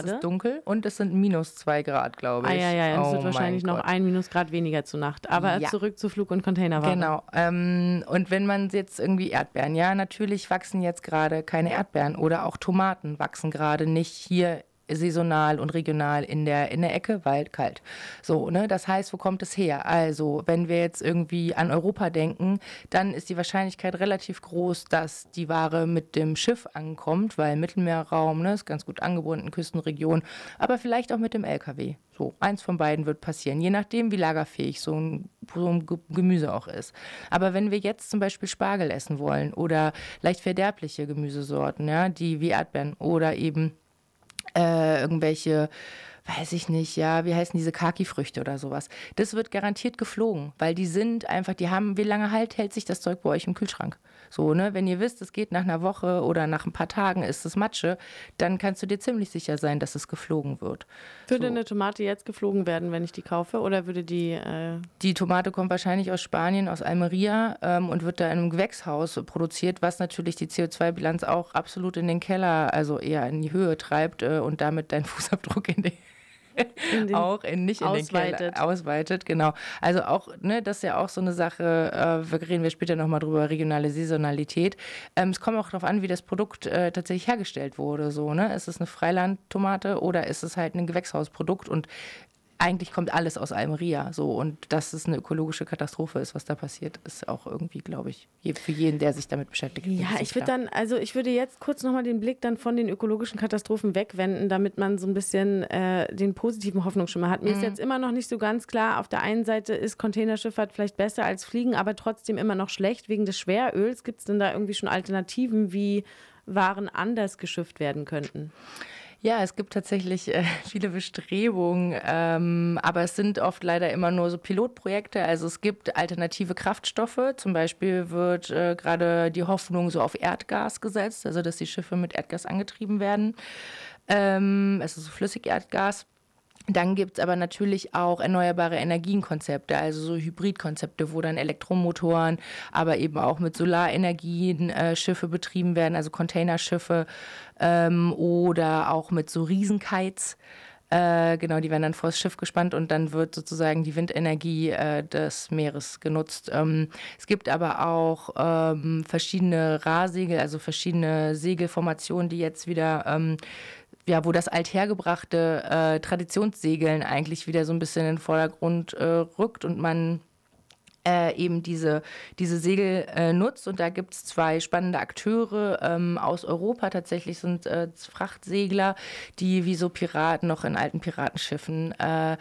äh, es ist dunkel und es sind minus zwei Grad, glaube Ah ich. ja, ja, ja. Es Oh wird wahrscheinlich mein noch Gott. ein Minusgrad weniger zu Nacht. Aber Ja. zurück zu Flug- und Containerware. Genau. Ähm, und wenn man jetzt irgendwie Erdbeeren, ja, natürlich wachsen jetzt gerade keine Erdbeeren oder auch Tomaten wachsen gerade nicht hier saisonal und regional in der, in der Ecke, weil kalt. So, ne? Das heißt, wo kommt es her? Also, wenn wir jetzt irgendwie an Europa denken, dann ist die Wahrscheinlichkeit relativ groß, dass die Ware mit dem Schiff ankommt, weil Mittelmeerraum, ne, ist ganz gut angebunden, Küstenregion, aber vielleicht auch mit dem LKW. So, eins von beiden wird passieren, je nachdem, wie lagerfähig so ein, so ein Ge- Gemüse auch ist. Aber wenn wir jetzt zum Beispiel Spargel essen wollen oder leicht verderbliche Gemüsesorten, ja, die wie Erdbeeren oder eben äh, irgendwelche, weiß ich nicht, ja, wie heißen diese Kaki-Früchte oder sowas. Das wird garantiert geflogen, weil die sind einfach, die haben, wie lange halt hält sich das Zeug bei euch im Kühlschrank? So, ne, wenn ihr wisst, es geht nach einer Woche oder nach ein paar Tagen ist es Matsche, dann kannst du dir ziemlich sicher sein, dass es geflogen wird. Würde So. eine Tomate jetzt geflogen werden, wenn ich die kaufe? Oder würde die. Äh, Die Tomate kommt wahrscheinlich aus Spanien, aus Almeria ähm, und wird da in einem Gewächshaus produziert, was natürlich die CO2-Bilanz auch absolut in den Keller, also eher in die Höhe treibt äh, und damit deinen *laughs* Fußabdruck in die in *laughs* auch in, nicht in ausweitet. den Keller ausweitet. Genau. Also auch, ne, das ist ja auch so eine Sache, äh, wir reden wir später nochmal drüber, regionale Saisonalität. Ähm, es kommt auch darauf an, wie das Produkt äh, tatsächlich hergestellt wurde. So, ne? Ist es eine Freilandtomate oder ist es halt ein Gewächshausprodukt? Und eigentlich kommt alles aus Almeria. So, und dass es eine ökologische Katastrophe ist, was da passiert, ist auch irgendwie, glaube ich, für jeden, der sich damit beschäftigt. Ja, ich würde dann, also ich würde jetzt kurz nochmal den Blick dann von den ökologischen Katastrophen wegwenden, damit man so ein bisschen äh, den positiven Hoffnungsschimmer hat. Mir mhm. ist jetzt immer noch nicht so ganz klar, auf der einen Seite ist Containerschifffahrt vielleicht besser als Fliegen, aber trotzdem immer noch schlecht wegen des Schweröls. Gibt es denn da irgendwie schon Alternativen, wie Waren anders geschifft werden könnten? Ja, es gibt tatsächlich äh, *laughs* viele Bestrebungen, ähm, aber es sind oft leider immer nur so Pilotprojekte. Also es gibt alternative Kraftstoffe. Zum Beispiel wird äh, gerade die Hoffnung so auf Erdgas gesetzt, also dass die Schiffe mit Erdgas angetrieben werden. Ähm, es ist so Flüssigerdgas. Dann gibt es aber natürlich auch erneuerbare Energienkonzepte, also so Hybridkonzepte, wo dann Elektromotoren, aber eben auch mit Solarenergien äh, Schiffe betrieben werden, also Containerschiffe ähm, oder auch mit so Riesenkites. Äh, genau, die werden dann vors Schiff gespannt und dann wird sozusagen die Windenergie äh, des Meeres genutzt. Ähm, es gibt aber auch ähm, verschiedene Rahsegel, also verschiedene Segelformationen, die jetzt wieder ähm, ja, wo das althergebrachte äh, Traditionssegeln eigentlich wieder so ein bisschen in den Vordergrund äh, rückt und man äh, eben diese, diese Segel äh, nutzt. Und da gibt es zwei spannende Akteure ähm, aus Europa. Tatsächlich sind äh, Frachtsegler, die wie so Piraten noch in alten Piratenschiffen äh,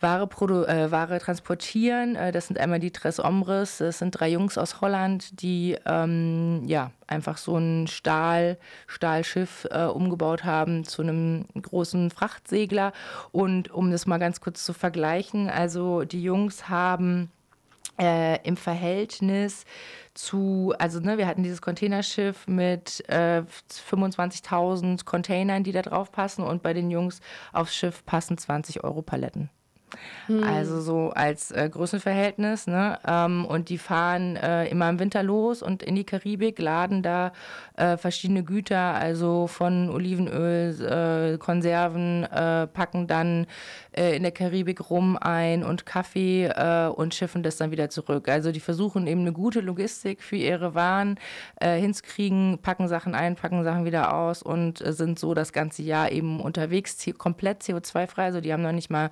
Ware, produ äh, Ware transportieren. Äh, das sind einmal die Tres Ombres, das sind drei Jungs aus Holland, die ähm, ja einfach so ein Stahl, Stahlschiff äh, umgebaut haben zu einem großen Frachtsegler. Und um das mal ganz kurz zu vergleichen, also die Jungs haben äh, im Verhältnis zu, also ne, wir hatten dieses Containerschiff mit äh, 25.000 Containern, die da drauf passen und bei den Jungs aufs Schiff passen 20 Euro Paletten. Hm. Also so als äh, Größenverhältnis. Ne? Ähm, und die fahren äh, immer im Winter los und in die Karibik, laden da äh, verschiedene Güter, also von Olivenöl, äh, Konserven, äh, packen dann äh, in der Karibik rum ein und Kaffee und schiffen das dann wieder zurück. Also die versuchen eben eine gute Logistik für ihre Waren hinzukriegen, packen Sachen ein, packen Sachen wieder aus und sind so das ganze Jahr eben unterwegs, komplett CO2-frei. Also die haben noch nicht mal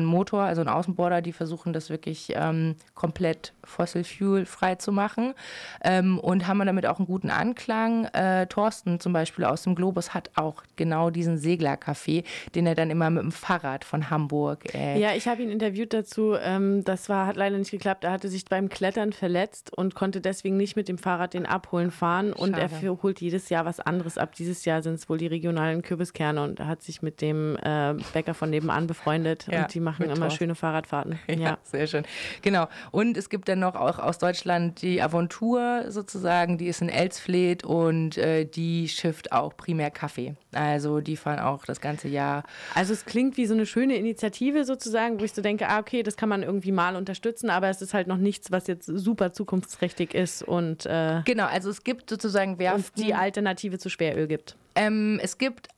einen Motor, also einen Außenborder, die versuchen das wirklich ähm, komplett fossil fuel frei zu machen ähm, und haben damit auch einen guten Anklang. Äh, Thorsten zum Beispiel aus dem Globus hat auch genau diesen Seglercafé, den er dann immer mit dem Fahrrad von Hamburg. Äh ja, ich habe ihn interviewt dazu. Ähm, das war, hat leider nicht geklappt. Er hatte sich beim Klettern verletzt und konnte deswegen nicht mit dem Fahrrad den Abholen fahren. Schade. Und er holt jedes Jahr was anderes ab. Dieses Jahr sind es wohl die regionalen Kürbiskerne und er hat sich mit dem äh, Bäcker von nebenan befreundet ja, und die machen immer schöne Fahrradfahrten. *laughs* Ja, ja, sehr schön. Genau. Und es gibt dann noch auch aus Deutschland die Aventur sozusagen, die ist in Elsfleth und äh, die schifft auch primär Kaffee. Also die fahren auch das ganze Jahr. Also es klingt wie so eine schöne Initiative sozusagen, wo ich so denke, ah, okay, das kann man irgendwie mal unterstützen, aber es ist halt noch nichts, was jetzt super zukunftsträchtig ist und äh, Genau, also es gibt sozusagen Werften. die Alternative zu Schweröl gibt. Ähm, es gibt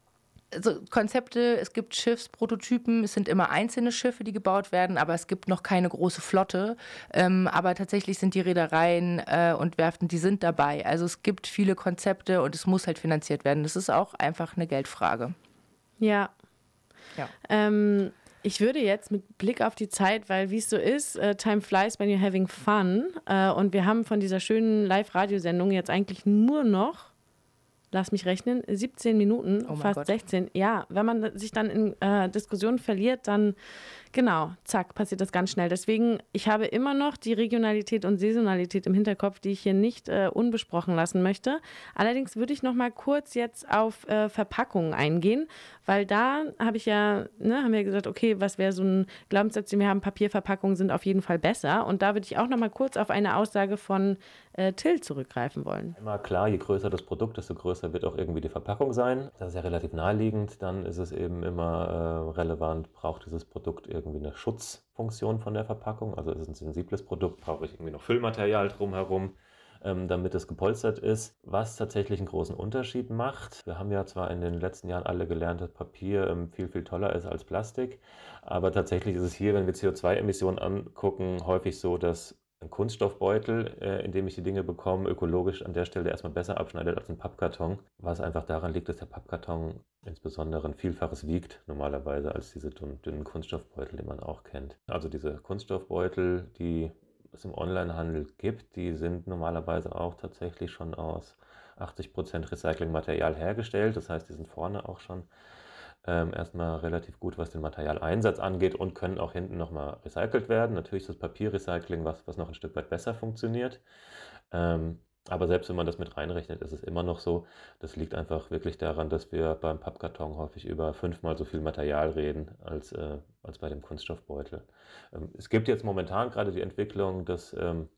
also Konzepte, es gibt Schiffsprototypen, es sind immer einzelne Schiffe, die gebaut werden, aber es gibt noch keine große Flotte. Ähm, aber tatsächlich sind die Reedereien äh, und Werften, die sind dabei. Also es gibt viele Konzepte und es muss halt finanziert werden. Das ist auch einfach eine Geldfrage. Ja. ja. Ähm, ich würde jetzt mit Blick auf die Zeit, weil wie es so ist, uh, time flies when you're having fun. Uh, und wir haben von dieser schönen Live-Radiosendung jetzt eigentlich nur noch lass mich rechnen, 17 Minuten, oh fast Gott. 16. Ja, wenn man sich dann in äh, Diskussionen verliert, dann Genau, zack, passiert das ganz schnell. Deswegen, ich habe immer noch die Regionalität und Saisonalität im Hinterkopf, die ich hier nicht äh, unbesprochen lassen möchte. Allerdings würde ich noch mal kurz jetzt auf äh, Verpackungen eingehen, weil da habe ich ja, ne, haben wir gesagt, okay, was wäre so ein Glaubenssatz, den wir haben, Papierverpackungen sind auf jeden Fall besser. Und da würde ich auch noch mal kurz auf eine Aussage von äh, Till zurückgreifen wollen. Immer klar, je größer das Produkt, desto größer wird auch irgendwie die Verpackung sein. Das ist ja relativ naheliegend. Dann ist es eben immer äh, relevant, braucht dieses Produkt irgendwie irgendwie eine Schutzfunktion von der Verpackung. Also ist es ein sensibles Produkt, brauche ich irgendwie noch Füllmaterial drumherum. ähm, damit es gepolstert ist, was tatsächlich einen großen Unterschied macht. Wir haben ja zwar in den letzten Jahren alle gelernt, dass Papier ähm, viel, viel toller ist als Plastik, aber tatsächlich ist es hier, wenn wir CO2-Emissionen angucken, häufig so, dass ein Kunststoffbeutel, äh, in dem ich die Dinge bekomme, ökologisch an der Stelle erstmal besser abschneidet als ein Pappkarton, was einfach daran liegt, dass der Pappkarton insbesondere ein Vielfaches wiegt normalerweise als diese dünnen Kunststoffbeutel, die man auch kennt. Also diese Kunststoffbeutel, die es im Onlinehandel gibt, die sind normalerweise auch tatsächlich schon aus 80% Recyclingmaterial hergestellt. Das heißt, die sind vorne auch schon ähm, erstmal relativ gut, was den Materialeinsatz angeht und können auch hinten nochmal recycelt werden. Natürlich ist das Papierrecycling was, was noch ein Stück weit besser funktioniert. Ähm, aber selbst wenn man das mit reinrechnet, ist es immer noch so. Das liegt einfach wirklich daran, dass wir beim Pappkarton häufig über fünfmal so viel Material reden als, äh, als bei dem Kunststoffbeutel. Ähm, es gibt jetzt momentan gerade die Entwicklung, dass, ähm,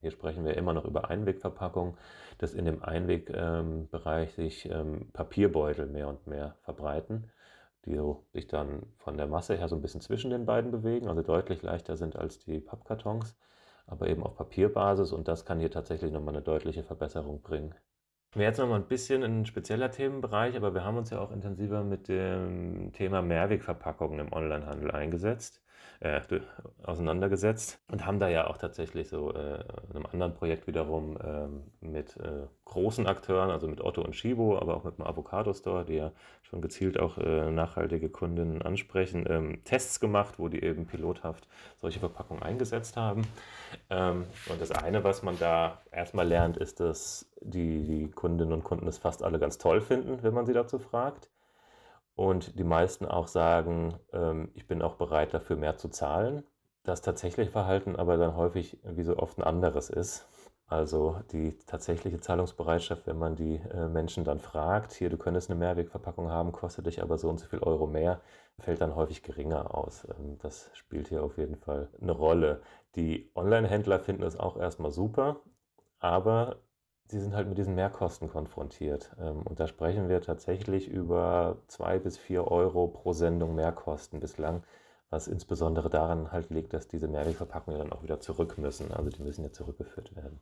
hier sprechen wir immer noch über Einwegverpackung, dass in dem Einwegbereich ähm, sich ähm, Papierbeutel mehr und mehr verbreiten, die sich dann von der Masse her so ein bisschen zwischen den beiden bewegen, also deutlich leichter sind als die Pappkartons aber eben auf Papierbasis und das kann hier tatsächlich nochmal eine deutliche Verbesserung bringen. Wäre jetzt nochmal ein bisschen ein spezieller Themenbereich, aber wir haben uns ja auch intensiver mit dem Thema Mehrwegverpackungen im Onlinehandel eingesetzt äh, auseinandergesetzt und haben da ja auch tatsächlich so äh, in einem anderen Projekt wiederum ähm, mit äh, großen Akteuren, also mit Otto und Shibo, aber auch mit dem Avocado Store, die ja schon gezielt auch äh, nachhaltige Kundinnen ansprechen, ähm, Tests gemacht, wo die eben pilothaft solche Verpackungen eingesetzt haben. Ähm, und das eine, was man da erstmal lernt, ist, dass die, die Kundinnen und Kunden das fast alle ganz toll finden, wenn man sie dazu fragt und die meisten auch sagen, ähm, ich bin auch bereit dafür mehr zu zahlen. Das tatsächliche Verhalten aber dann häufig wie so oft ein anderes ist. Also die tatsächliche Zahlungsbereitschaft, wenn man die äh, Menschen dann fragt, hier, du könntest eine Mehrwegverpackung haben, kostet dich aber so und so viel Euro mehr, fällt dann häufig geringer aus. Ähm, das spielt hier auf jeden Fall eine Rolle. Die Online-Händler finden es auch erstmal super, aber sie sind halt mit diesen Mehrkosten konfrontiert. Ähm, und da sprechen wir tatsächlich über zwei bis vier Euro pro Sendung Mehrkosten bislang, was insbesondere daran halt liegt, dass diese Mehrwegverpackungen dann auch wieder zurück müssen. Also die müssen ja zurückgeführt werden.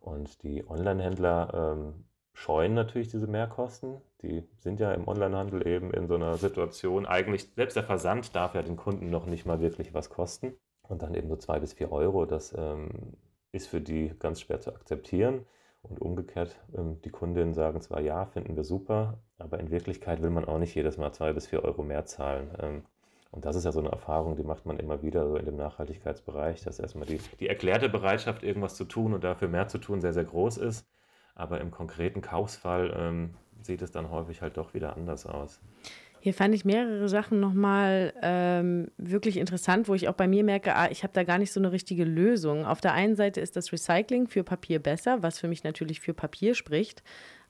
Und die Online-Händler ähm, scheuen natürlich diese Mehrkosten. Die sind ja im Onlinehandel eben in so einer Situation, eigentlich selbst der Versand darf ja den Kunden noch nicht mal wirklich was kosten. Und dann eben so zwei bis vier Euro, das ähm, ist für die ganz schwer zu akzeptieren. Und umgekehrt, ähm, die Kundinnen sagen zwar, ja, finden wir super, aber in Wirklichkeit will man auch nicht jedes Mal zwei bis vier Euro mehr zahlen. Ähm, und das ist ja so eine Erfahrung, die macht man immer wieder so in dem Nachhaltigkeitsbereich, dass erstmal die, die erklärte Bereitschaft, irgendwas zu tun und dafür mehr zu tun, sehr, sehr groß ist. Aber im konkreten Kaufsfall ähm, sieht es dann häufig halt doch wieder anders aus. Hier fand ich mehrere Sachen nochmal ähm, wirklich interessant, wo ich auch bei mir merke, ah, ich habe da gar nicht so eine richtige Lösung. Auf der einen Seite ist das Recycling für Papier besser, was für mich natürlich für Papier spricht.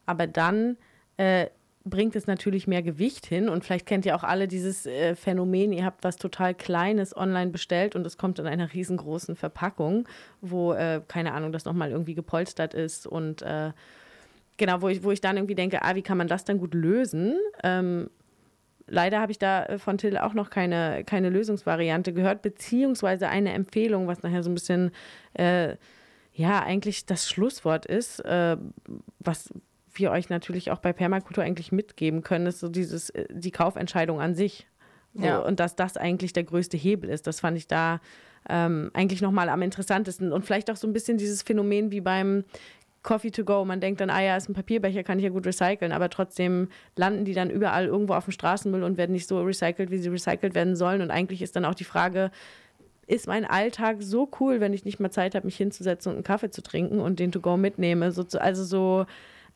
Aber dann äh, bringt es natürlich mehr Gewicht hin. Und vielleicht kennt ihr auch alle dieses äh, Phänomen, ihr habt was total Kleines online bestellt und es kommt in einer riesengroßen Verpackung, wo, äh, keine Ahnung, das nochmal irgendwie gepolstert ist und äh, genau, wo ich, wo ich dann irgendwie denke, ah, wie kann man das dann gut lösen? Ähm, Leider habe ich da äh, von Till auch noch keine, keine Lösungsvariante gehört, beziehungsweise eine Empfehlung, was nachher so ein bisschen, äh, ja, eigentlich das Schlusswort ist, äh, was wir euch natürlich auch bei Permakultur eigentlich mitgeben können, ist so dieses, äh, die Kaufentscheidung an sich. So, ja. Und dass das eigentlich der größte Hebel ist. Das fand ich da ähm, eigentlich nochmal am interessantesten. Und vielleicht auch so ein bisschen dieses Phänomen wie beim Coffee to go. Man denkt dann, ah ja, ist ein Papierbecher, kann ich ja gut recyceln, aber trotzdem landen die dann überall irgendwo auf dem Straßenmüll und werden nicht so recycelt, wie sie recycelt werden sollen. Und eigentlich ist dann auch die Frage, ist mein Alltag so cool, wenn ich nicht mal Zeit habe, mich hinzusetzen und einen Kaffee zu trinken und den to go mitnehme? So, also so,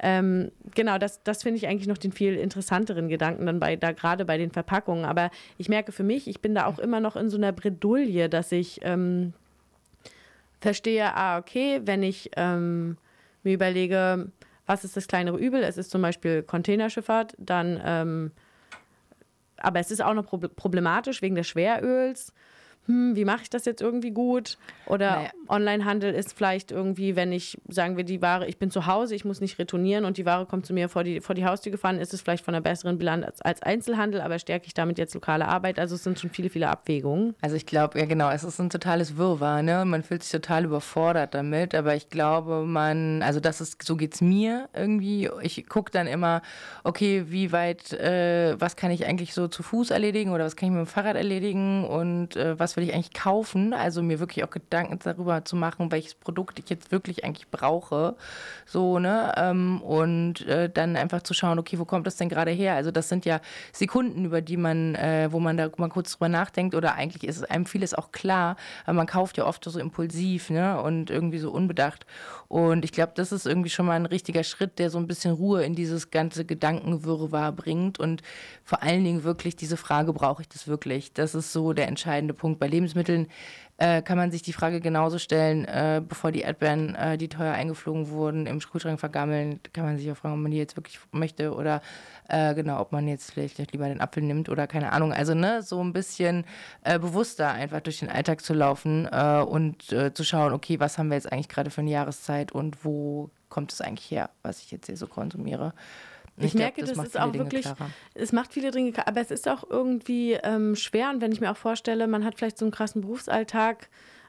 ähm, genau, das, das finde ich eigentlich noch den viel interessanteren Gedanken dann bei, da gerade bei den Verpackungen. Aber ich merke für mich, ich bin da auch immer noch in so einer Bredouille, dass ich ähm, verstehe, ah, okay, wenn ich ähm, mir überlege, was ist das kleinere Übel? Es ist zum Beispiel Containerschifffahrt, dann, ähm, aber es ist auch noch problematisch wegen des Schweröls. Hm, wie mache ich das jetzt irgendwie gut? Oder naja. Onlinehandel ist vielleicht irgendwie, wenn ich, sagen wir, die Ware, ich bin zu Hause, ich muss nicht retournieren und die Ware kommt zu mir vor die, vor die Haustür gefahren, ist es vielleicht von einer besseren Bilanz als, als Einzelhandel, aber stärke ich damit jetzt lokale Arbeit? Also es sind schon viele, viele Abwägungen. Also ich glaube, ja genau, es ist ein totales Wirrwarr, ne? Man fühlt sich total überfordert damit, aber ich glaube, man, also das ist, so geht es mir irgendwie. Ich gucke dann immer, okay, wie weit, äh, was kann ich eigentlich so zu Fuß erledigen oder was kann ich mit dem Fahrrad erledigen und äh, was will ich eigentlich kaufen? Also mir wirklich auch Gedanken darüber zu machen, welches Produkt ich jetzt wirklich eigentlich brauche. So, ne? Ähm, und äh, dann einfach zu schauen, okay, wo kommt das denn gerade her? Also das sind ja Sekunden, über die man, äh, wo man da mal kurz drüber nachdenkt oder eigentlich ist einem vieles auch klar, aber man kauft ja oft so impulsiv, ne? Und irgendwie so unbedacht. Und ich glaube, das ist irgendwie schon mal ein richtiger Schritt, der so ein bisschen Ruhe in dieses ganze Gedankenwirrwarr bringt und vor allen Dingen wirklich diese Frage, brauche ich das wirklich? Das ist so der entscheidende Punkt. Bei Lebensmitteln äh, kann man sich die Frage genauso stellen, äh, bevor die Erdbeeren, äh, die teuer eingeflogen wurden, im Kühlschrank vergammeln, kann man sich auch fragen, ob man die jetzt wirklich möchte oder äh, genau, ob man jetzt vielleicht lieber den Apfel nimmt oder keine Ahnung. Also ne, so ein bisschen äh, bewusster einfach durch den Alltag zu laufen äh, und zu schauen, okay, was haben wir jetzt eigentlich gerade für eine Jahreszeit und wo kommt es eigentlich her, was ich jetzt hier so konsumiere. Ich, ich merke, glaub, das, das ist auch Dinge wirklich, klarer. es macht viele Dinge, aber es ist auch irgendwie ähm, schwer. Und wenn ich mir auch vorstelle, man hat vielleicht so einen krassen Berufsalltag,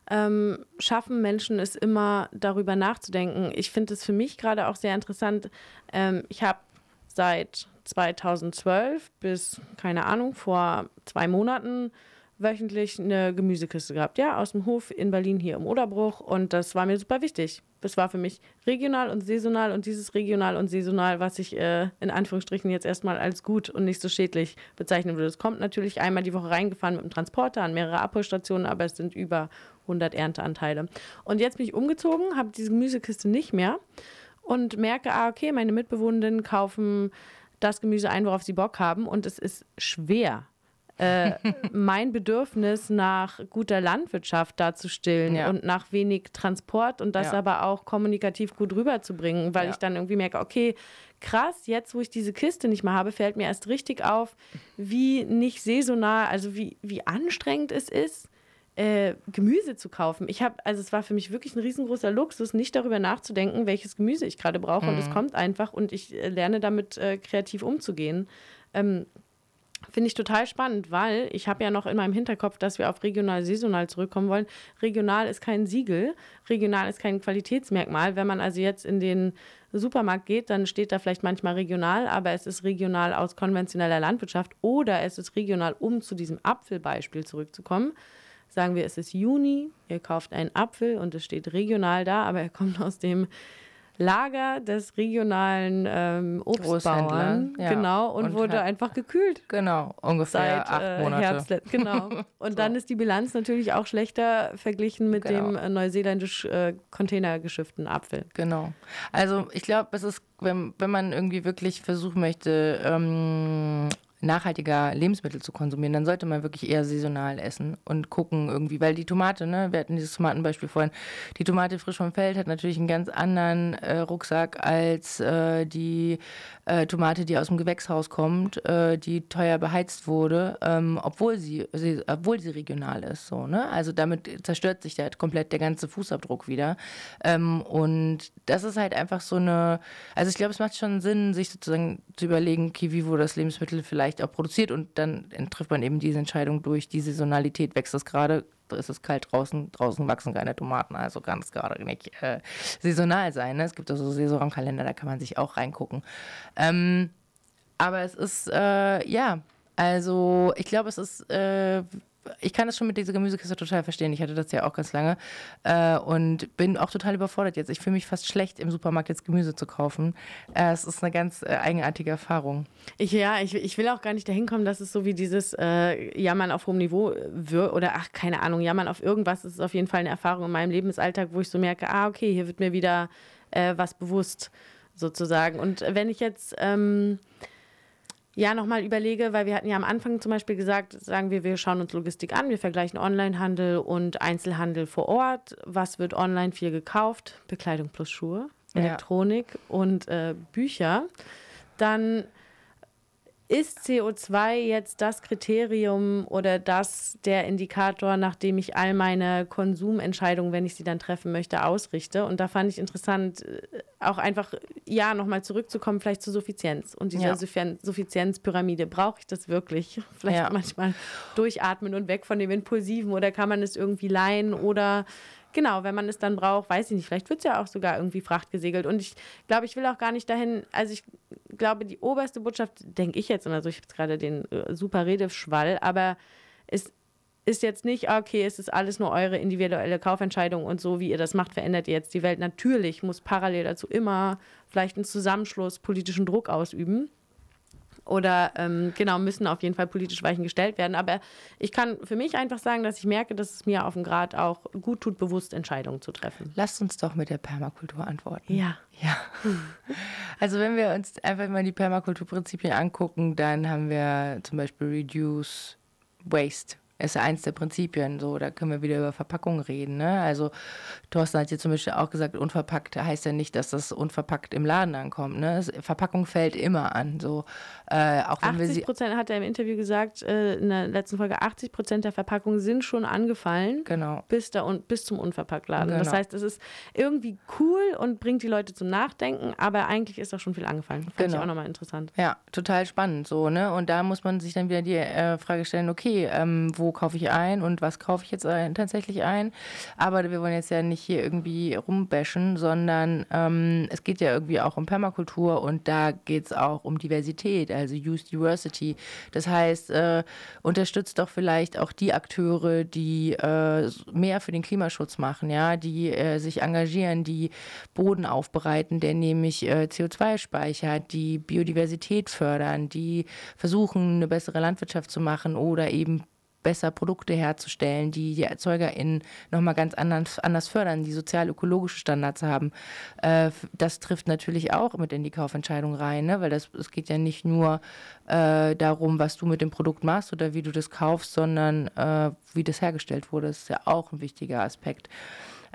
ähm, schaffen Menschen es immer, darüber nachzudenken. Ich finde es für mich gerade auch sehr interessant. Ähm, ich habe seit 2012 bis, keine Ahnung, vor zwei Monaten wöchentlich eine Gemüsekiste gehabt, ja, aus dem Hof in Berlin hier im Oderbruch. Und das war mir super wichtig. Das war für mich regional und saisonal und dieses regional und saisonal, was ich äh, in Anführungsstrichen jetzt erstmal als gut und nicht so schädlich bezeichnen würde. Es kommt natürlich einmal die Woche reingefahren mit dem Transporter an mehrere Abholstationen, aber es sind über 100 Ernteanteile. Und jetzt bin ich umgezogen, habe diese Gemüsekiste nicht mehr und merke, ah, okay, meine Mitbewohnenden kaufen das Gemüse ein, worauf sie Bock haben und es ist schwer äh, mein Bedürfnis nach guter Landwirtschaft darzustellen ja. und nach wenig Transport und das ja. aber auch kommunikativ gut rüberzubringen, weil ja. ich dann irgendwie merke, okay, krass, jetzt wo ich diese Kiste nicht mehr habe, fällt mir erst richtig auf, wie nicht saisonal, also wie, wie anstrengend es ist. Äh, Gemüse zu kaufen. Ich habe, also es war für mich wirklich ein riesengroßer Luxus, nicht darüber nachzudenken, welches Gemüse ich gerade brauche. Mhm. Und es mhm. kommt einfach und ich äh, lerne damit äh, kreativ umzugehen. Ähm, Finde ich total spannend, weil ich habe ja noch in meinem Hinterkopf, dass wir auf regional, saisonal zurückkommen wollen. Regional ist kein Siegel, regional ist kein Qualitätsmerkmal. Wenn man also jetzt in den Supermarkt geht, dann steht da vielleicht manchmal regional, aber es ist regional aus konventioneller Landwirtschaft oder es ist regional, um zu diesem Apfelbeispiel zurückzukommen. Sagen wir, es ist Juni, ihr kauft einen Apfel und es steht regional da, aber er kommt aus dem Lager des regionalen ähm, Obstbauern. Ja. Genau, und, und wurde einfach gekühlt. Genau, ungefähr seit, acht äh, Monate. Herbst, genau. *laughs* Und so. dann ist die Bilanz natürlich auch schlechter verglichen mit genau. dem äh, neuseeländisch äh, containergeschifften Apfel. Genau. Also ich glaube, es ist, wenn, wenn man irgendwie wirklich versuchen möchte, ähm, nachhaltiger Lebensmittel zu konsumieren, dann sollte man wirklich eher saisonal essen und gucken irgendwie, weil die Tomate, ne, wir hatten dieses Tomatenbeispiel vorhin, die Tomate frisch vom Feld hat natürlich einen ganz anderen äh, Rucksack als äh, die äh, Tomate, die aus dem Gewächshaus kommt, äh, die teuer beheizt wurde, ähm, obwohl sie, sie, obwohl sie regional ist, so, ne? Also damit zerstört sich da komplett der ganze Fußabdruck wieder. Ähm, und das ist halt einfach so eine, also ich glaube, es macht schon Sinn, sich sozusagen zu überlegen, okay, wie wurde das Lebensmittel vielleicht vielleicht auch produziert und dann trifft man eben diese Entscheidung durch die Saisonalität. Wächst es gerade, ist es kalt draußen, draußen wachsen keine Tomaten, also kann es gerade nicht äh, saisonal sein. Ne? Es gibt also Saisonkalender, da kann man sich auch reingucken. Ähm, aber es ist, äh, ja, also ich glaube, es ist äh, ich kann das schon mit dieser Gemüsekiste total verstehen. Ich hatte das ja auch ganz lange äh, und bin auch total überfordert jetzt. Ich fühle mich fast schlecht, im Supermarkt jetzt Gemüse zu kaufen. Äh, es ist eine ganz äh, eigenartige Erfahrung. Ich, ja, ich, ich will auch gar nicht dahin kommen, dass es so wie dieses äh, Jammern auf hohem Niveau wird oder ach, keine Ahnung, Jammern auf irgendwas. Es ist auf jeden Fall eine Erfahrung in meinem Lebensalltag, wo ich so merke, ah, okay, hier wird mir wieder äh, was bewusst sozusagen. Und wenn ich jetzt. Ähm, ja nochmal überlege, weil wir hatten ja am Anfang zum Beispiel gesagt, sagen wir, wir schauen uns Logistik an, wir vergleichen Onlinehandel und Einzelhandel vor Ort. Was wird online viel gekauft? Bekleidung plus Schuhe, Elektronik ja. und äh, Bücher. Dann ist CO2 jetzt das Kriterium oder das der Indikator, nach dem ich all meine Konsumentscheidungen, wenn ich sie dann treffen möchte, ausrichte? Und da fand ich interessant, äh, auch einfach, ja, nochmal zurückzukommen, vielleicht zur Suffizienz. Und dieser ja. Suffizienzpyramide, brauche ich das wirklich? *laughs* Vielleicht ja. manchmal durchatmen und weg von dem Impulsiven oder kann man es irgendwie leihen oder Genau, wenn man es dann braucht, weiß ich nicht, vielleicht wird es ja auch sogar irgendwie Fracht gesegelt. Und ich glaube, ich will auch gar nicht dahin, also ich glaube, die oberste Botschaft, denke ich jetzt, also ich habe jetzt gerade den äh, super Redeschwall, aber es ist jetzt nicht, okay, es ist alles nur eure individuelle Kaufentscheidung und so, wie ihr das macht, verändert ihr jetzt die Welt. Natürlich muss parallel dazu immer vielleicht ein Zusammenschluss politischen Druck ausüben oder ähm, genau, müssen auf jeden Fall politisch Weichen gestellt werden. Aber ich kann für mich einfach sagen, dass ich merke, dass es mir auf dem Grad auch gut tut, bewusst Entscheidungen zu treffen. Lasst uns doch mit der Permakultur antworten. Ja. Ja. *laughs* Also wenn wir uns einfach mal die Permakulturprinzipien angucken, dann haben wir zum Beispiel Reduce Waste ist eins der Prinzipien. So, da können wir wieder über Verpackung reden. Ne? Also Thorsten hat hier zum Beispiel auch gesagt, unverpackt heißt ja nicht, dass das unverpackt im Laden ankommt. Ne? Verpackung fällt immer an. So, äh, auch wenn 80 Prozent hat er im Interview gesagt, äh, in der letzten Folge, 80 Prozent der Verpackungen sind schon angefallen. Genau. Bis, da un bis zum Unverpacktladen. Genau. Das heißt, es ist irgendwie cool und bringt die Leute zum Nachdenken, aber eigentlich ist auch schon viel angefallen. Fand genau. ich auch nochmal interessant. Ja, total spannend. So, ne? Und da muss man sich dann wieder die äh, Frage stellen, okay, ähm, wo wo kaufe ich ein und was kaufe ich jetzt ein, tatsächlich ein. Aber wir wollen jetzt ja nicht hier irgendwie rumbashen, sondern ähm, es geht ja irgendwie auch um Permakultur und da geht es auch um Diversität, also Use Diversity. Das heißt, äh, unterstützt doch vielleicht auch die Akteure, die äh, mehr für den Klimaschutz machen, ja, die äh, sich engagieren, die Boden aufbereiten, der nämlich äh, CO2 speichert, die Biodiversität fördern, die versuchen, eine bessere Landwirtschaft zu machen oder eben besser Produkte herzustellen, die die ErzeugerInnen nochmal ganz anders, fördern, die sozial-ökologische Standards haben. Äh, das trifft natürlich auch mit in die Kaufentscheidung rein, ne? weil das, es geht ja nicht nur äh, darum, was du mit dem Produkt machst oder wie du das kaufst, sondern äh, wie das hergestellt wurde. Das ist ja auch ein wichtiger Aspekt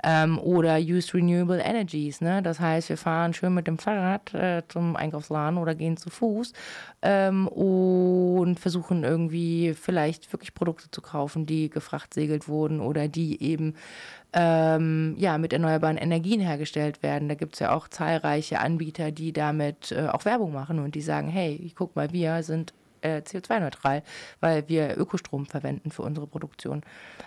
ähm, oder use renewable energies. Ne? Das heißt, wir fahren schön mit dem Fahrrad äh, zum Einkaufsladen oder gehen zu Fuß ähm, und versuchen irgendwie vielleicht wirklich Produkte zu kaufen, die gefrachtsegelt wurden oder die eben ähm, ja, mit erneuerbaren Energien hergestellt werden. Da gibt es ja auch zahlreiche Anbieter, die damit äh, auch Werbung machen und die sagen, hey, guck mal, wir sind äh, CO2-neutral, weil wir Ökostrom verwenden für unsere Produktion.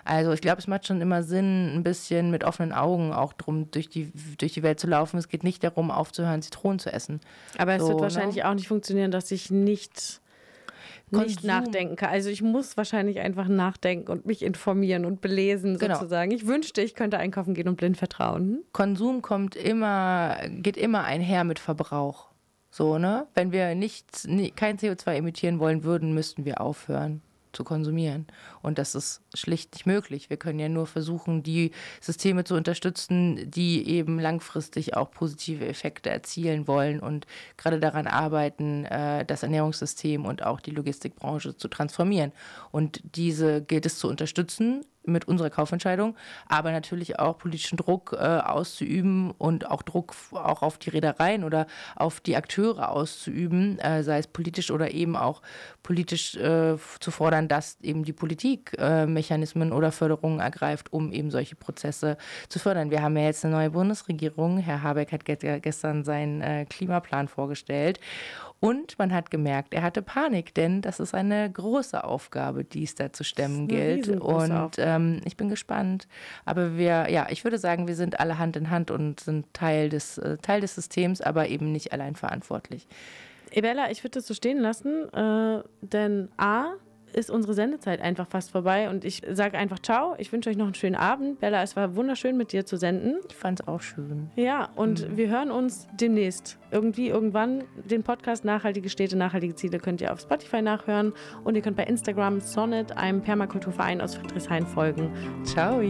Also ich glaube, es macht schon immer Sinn, ein bisschen mit offenen Augen auch drum durch die, durch die Welt zu laufen. Es geht nicht darum, aufzuhören, Zitronen zu essen. Aber es so, wird ne? wahrscheinlich ne? auch nicht funktionieren, dass ich nicht nicht Konsum. nachdenken kann. Also ich muss wahrscheinlich einfach nachdenken und mich informieren und belesen genau. sozusagen. Ich wünschte, ich könnte einkaufen gehen und blind vertrauen. Konsum kommt immer, geht immer einher mit Verbrauch. So, ne? Wenn wir nicht, kein CO2 emittieren wollen würden, müssten wir aufhören zu konsumieren. Und das ist schlicht nicht möglich. Wir können ja nur versuchen, die Systeme zu unterstützen, die eben langfristig auch positive Effekte erzielen wollen und gerade daran arbeiten, äh, das Ernährungssystem und auch die Logistikbranche zu transformieren. Und diese gilt es zu unterstützen mit unserer Kaufentscheidung, aber natürlich auch politischen Druck äh, auszuüben und auch Druck auch auf die Reedereien oder auf die Akteure auszuüben, äh, sei es politisch oder eben auch politisch äh, zu fordern, dass eben die Politik äh, Mechanismen oder Förderungen ergreift, um eben solche Prozesse zu fördern. Wir haben ja jetzt eine neue Bundesregierung. Herr Habeck hat gestern seinen äh, Klimaplan vorgestellt und man hat gemerkt, er hatte Panik, denn das ist eine große Aufgabe, die es da zu stemmen gilt. Und ähm, ich bin gespannt. Aber wir, ja, ich würde sagen, wir sind alle Hand in Hand und sind Teil des, äh, Teil des Systems, aber eben nicht allein verantwortlich. Ebella, ich würde das so stehen lassen, äh, denn A, ist unsere Sendezeit einfach fast vorbei und ich sage einfach ciao. Ich wünsche euch noch einen schönen Abend. Bella, es war wunderschön mit dir zu senden. Ich fand es auch schön. Ja, und mhm. wir hören uns demnächst. Irgendwie, irgendwann. Den Podcast Nachhaltige Städte, Nachhaltige Ziele könnt ihr auf Spotify nachhören und ihr könnt bei Instagram Sonnet, einem Permakulturverein aus Friedrichshain, folgen. Ciao.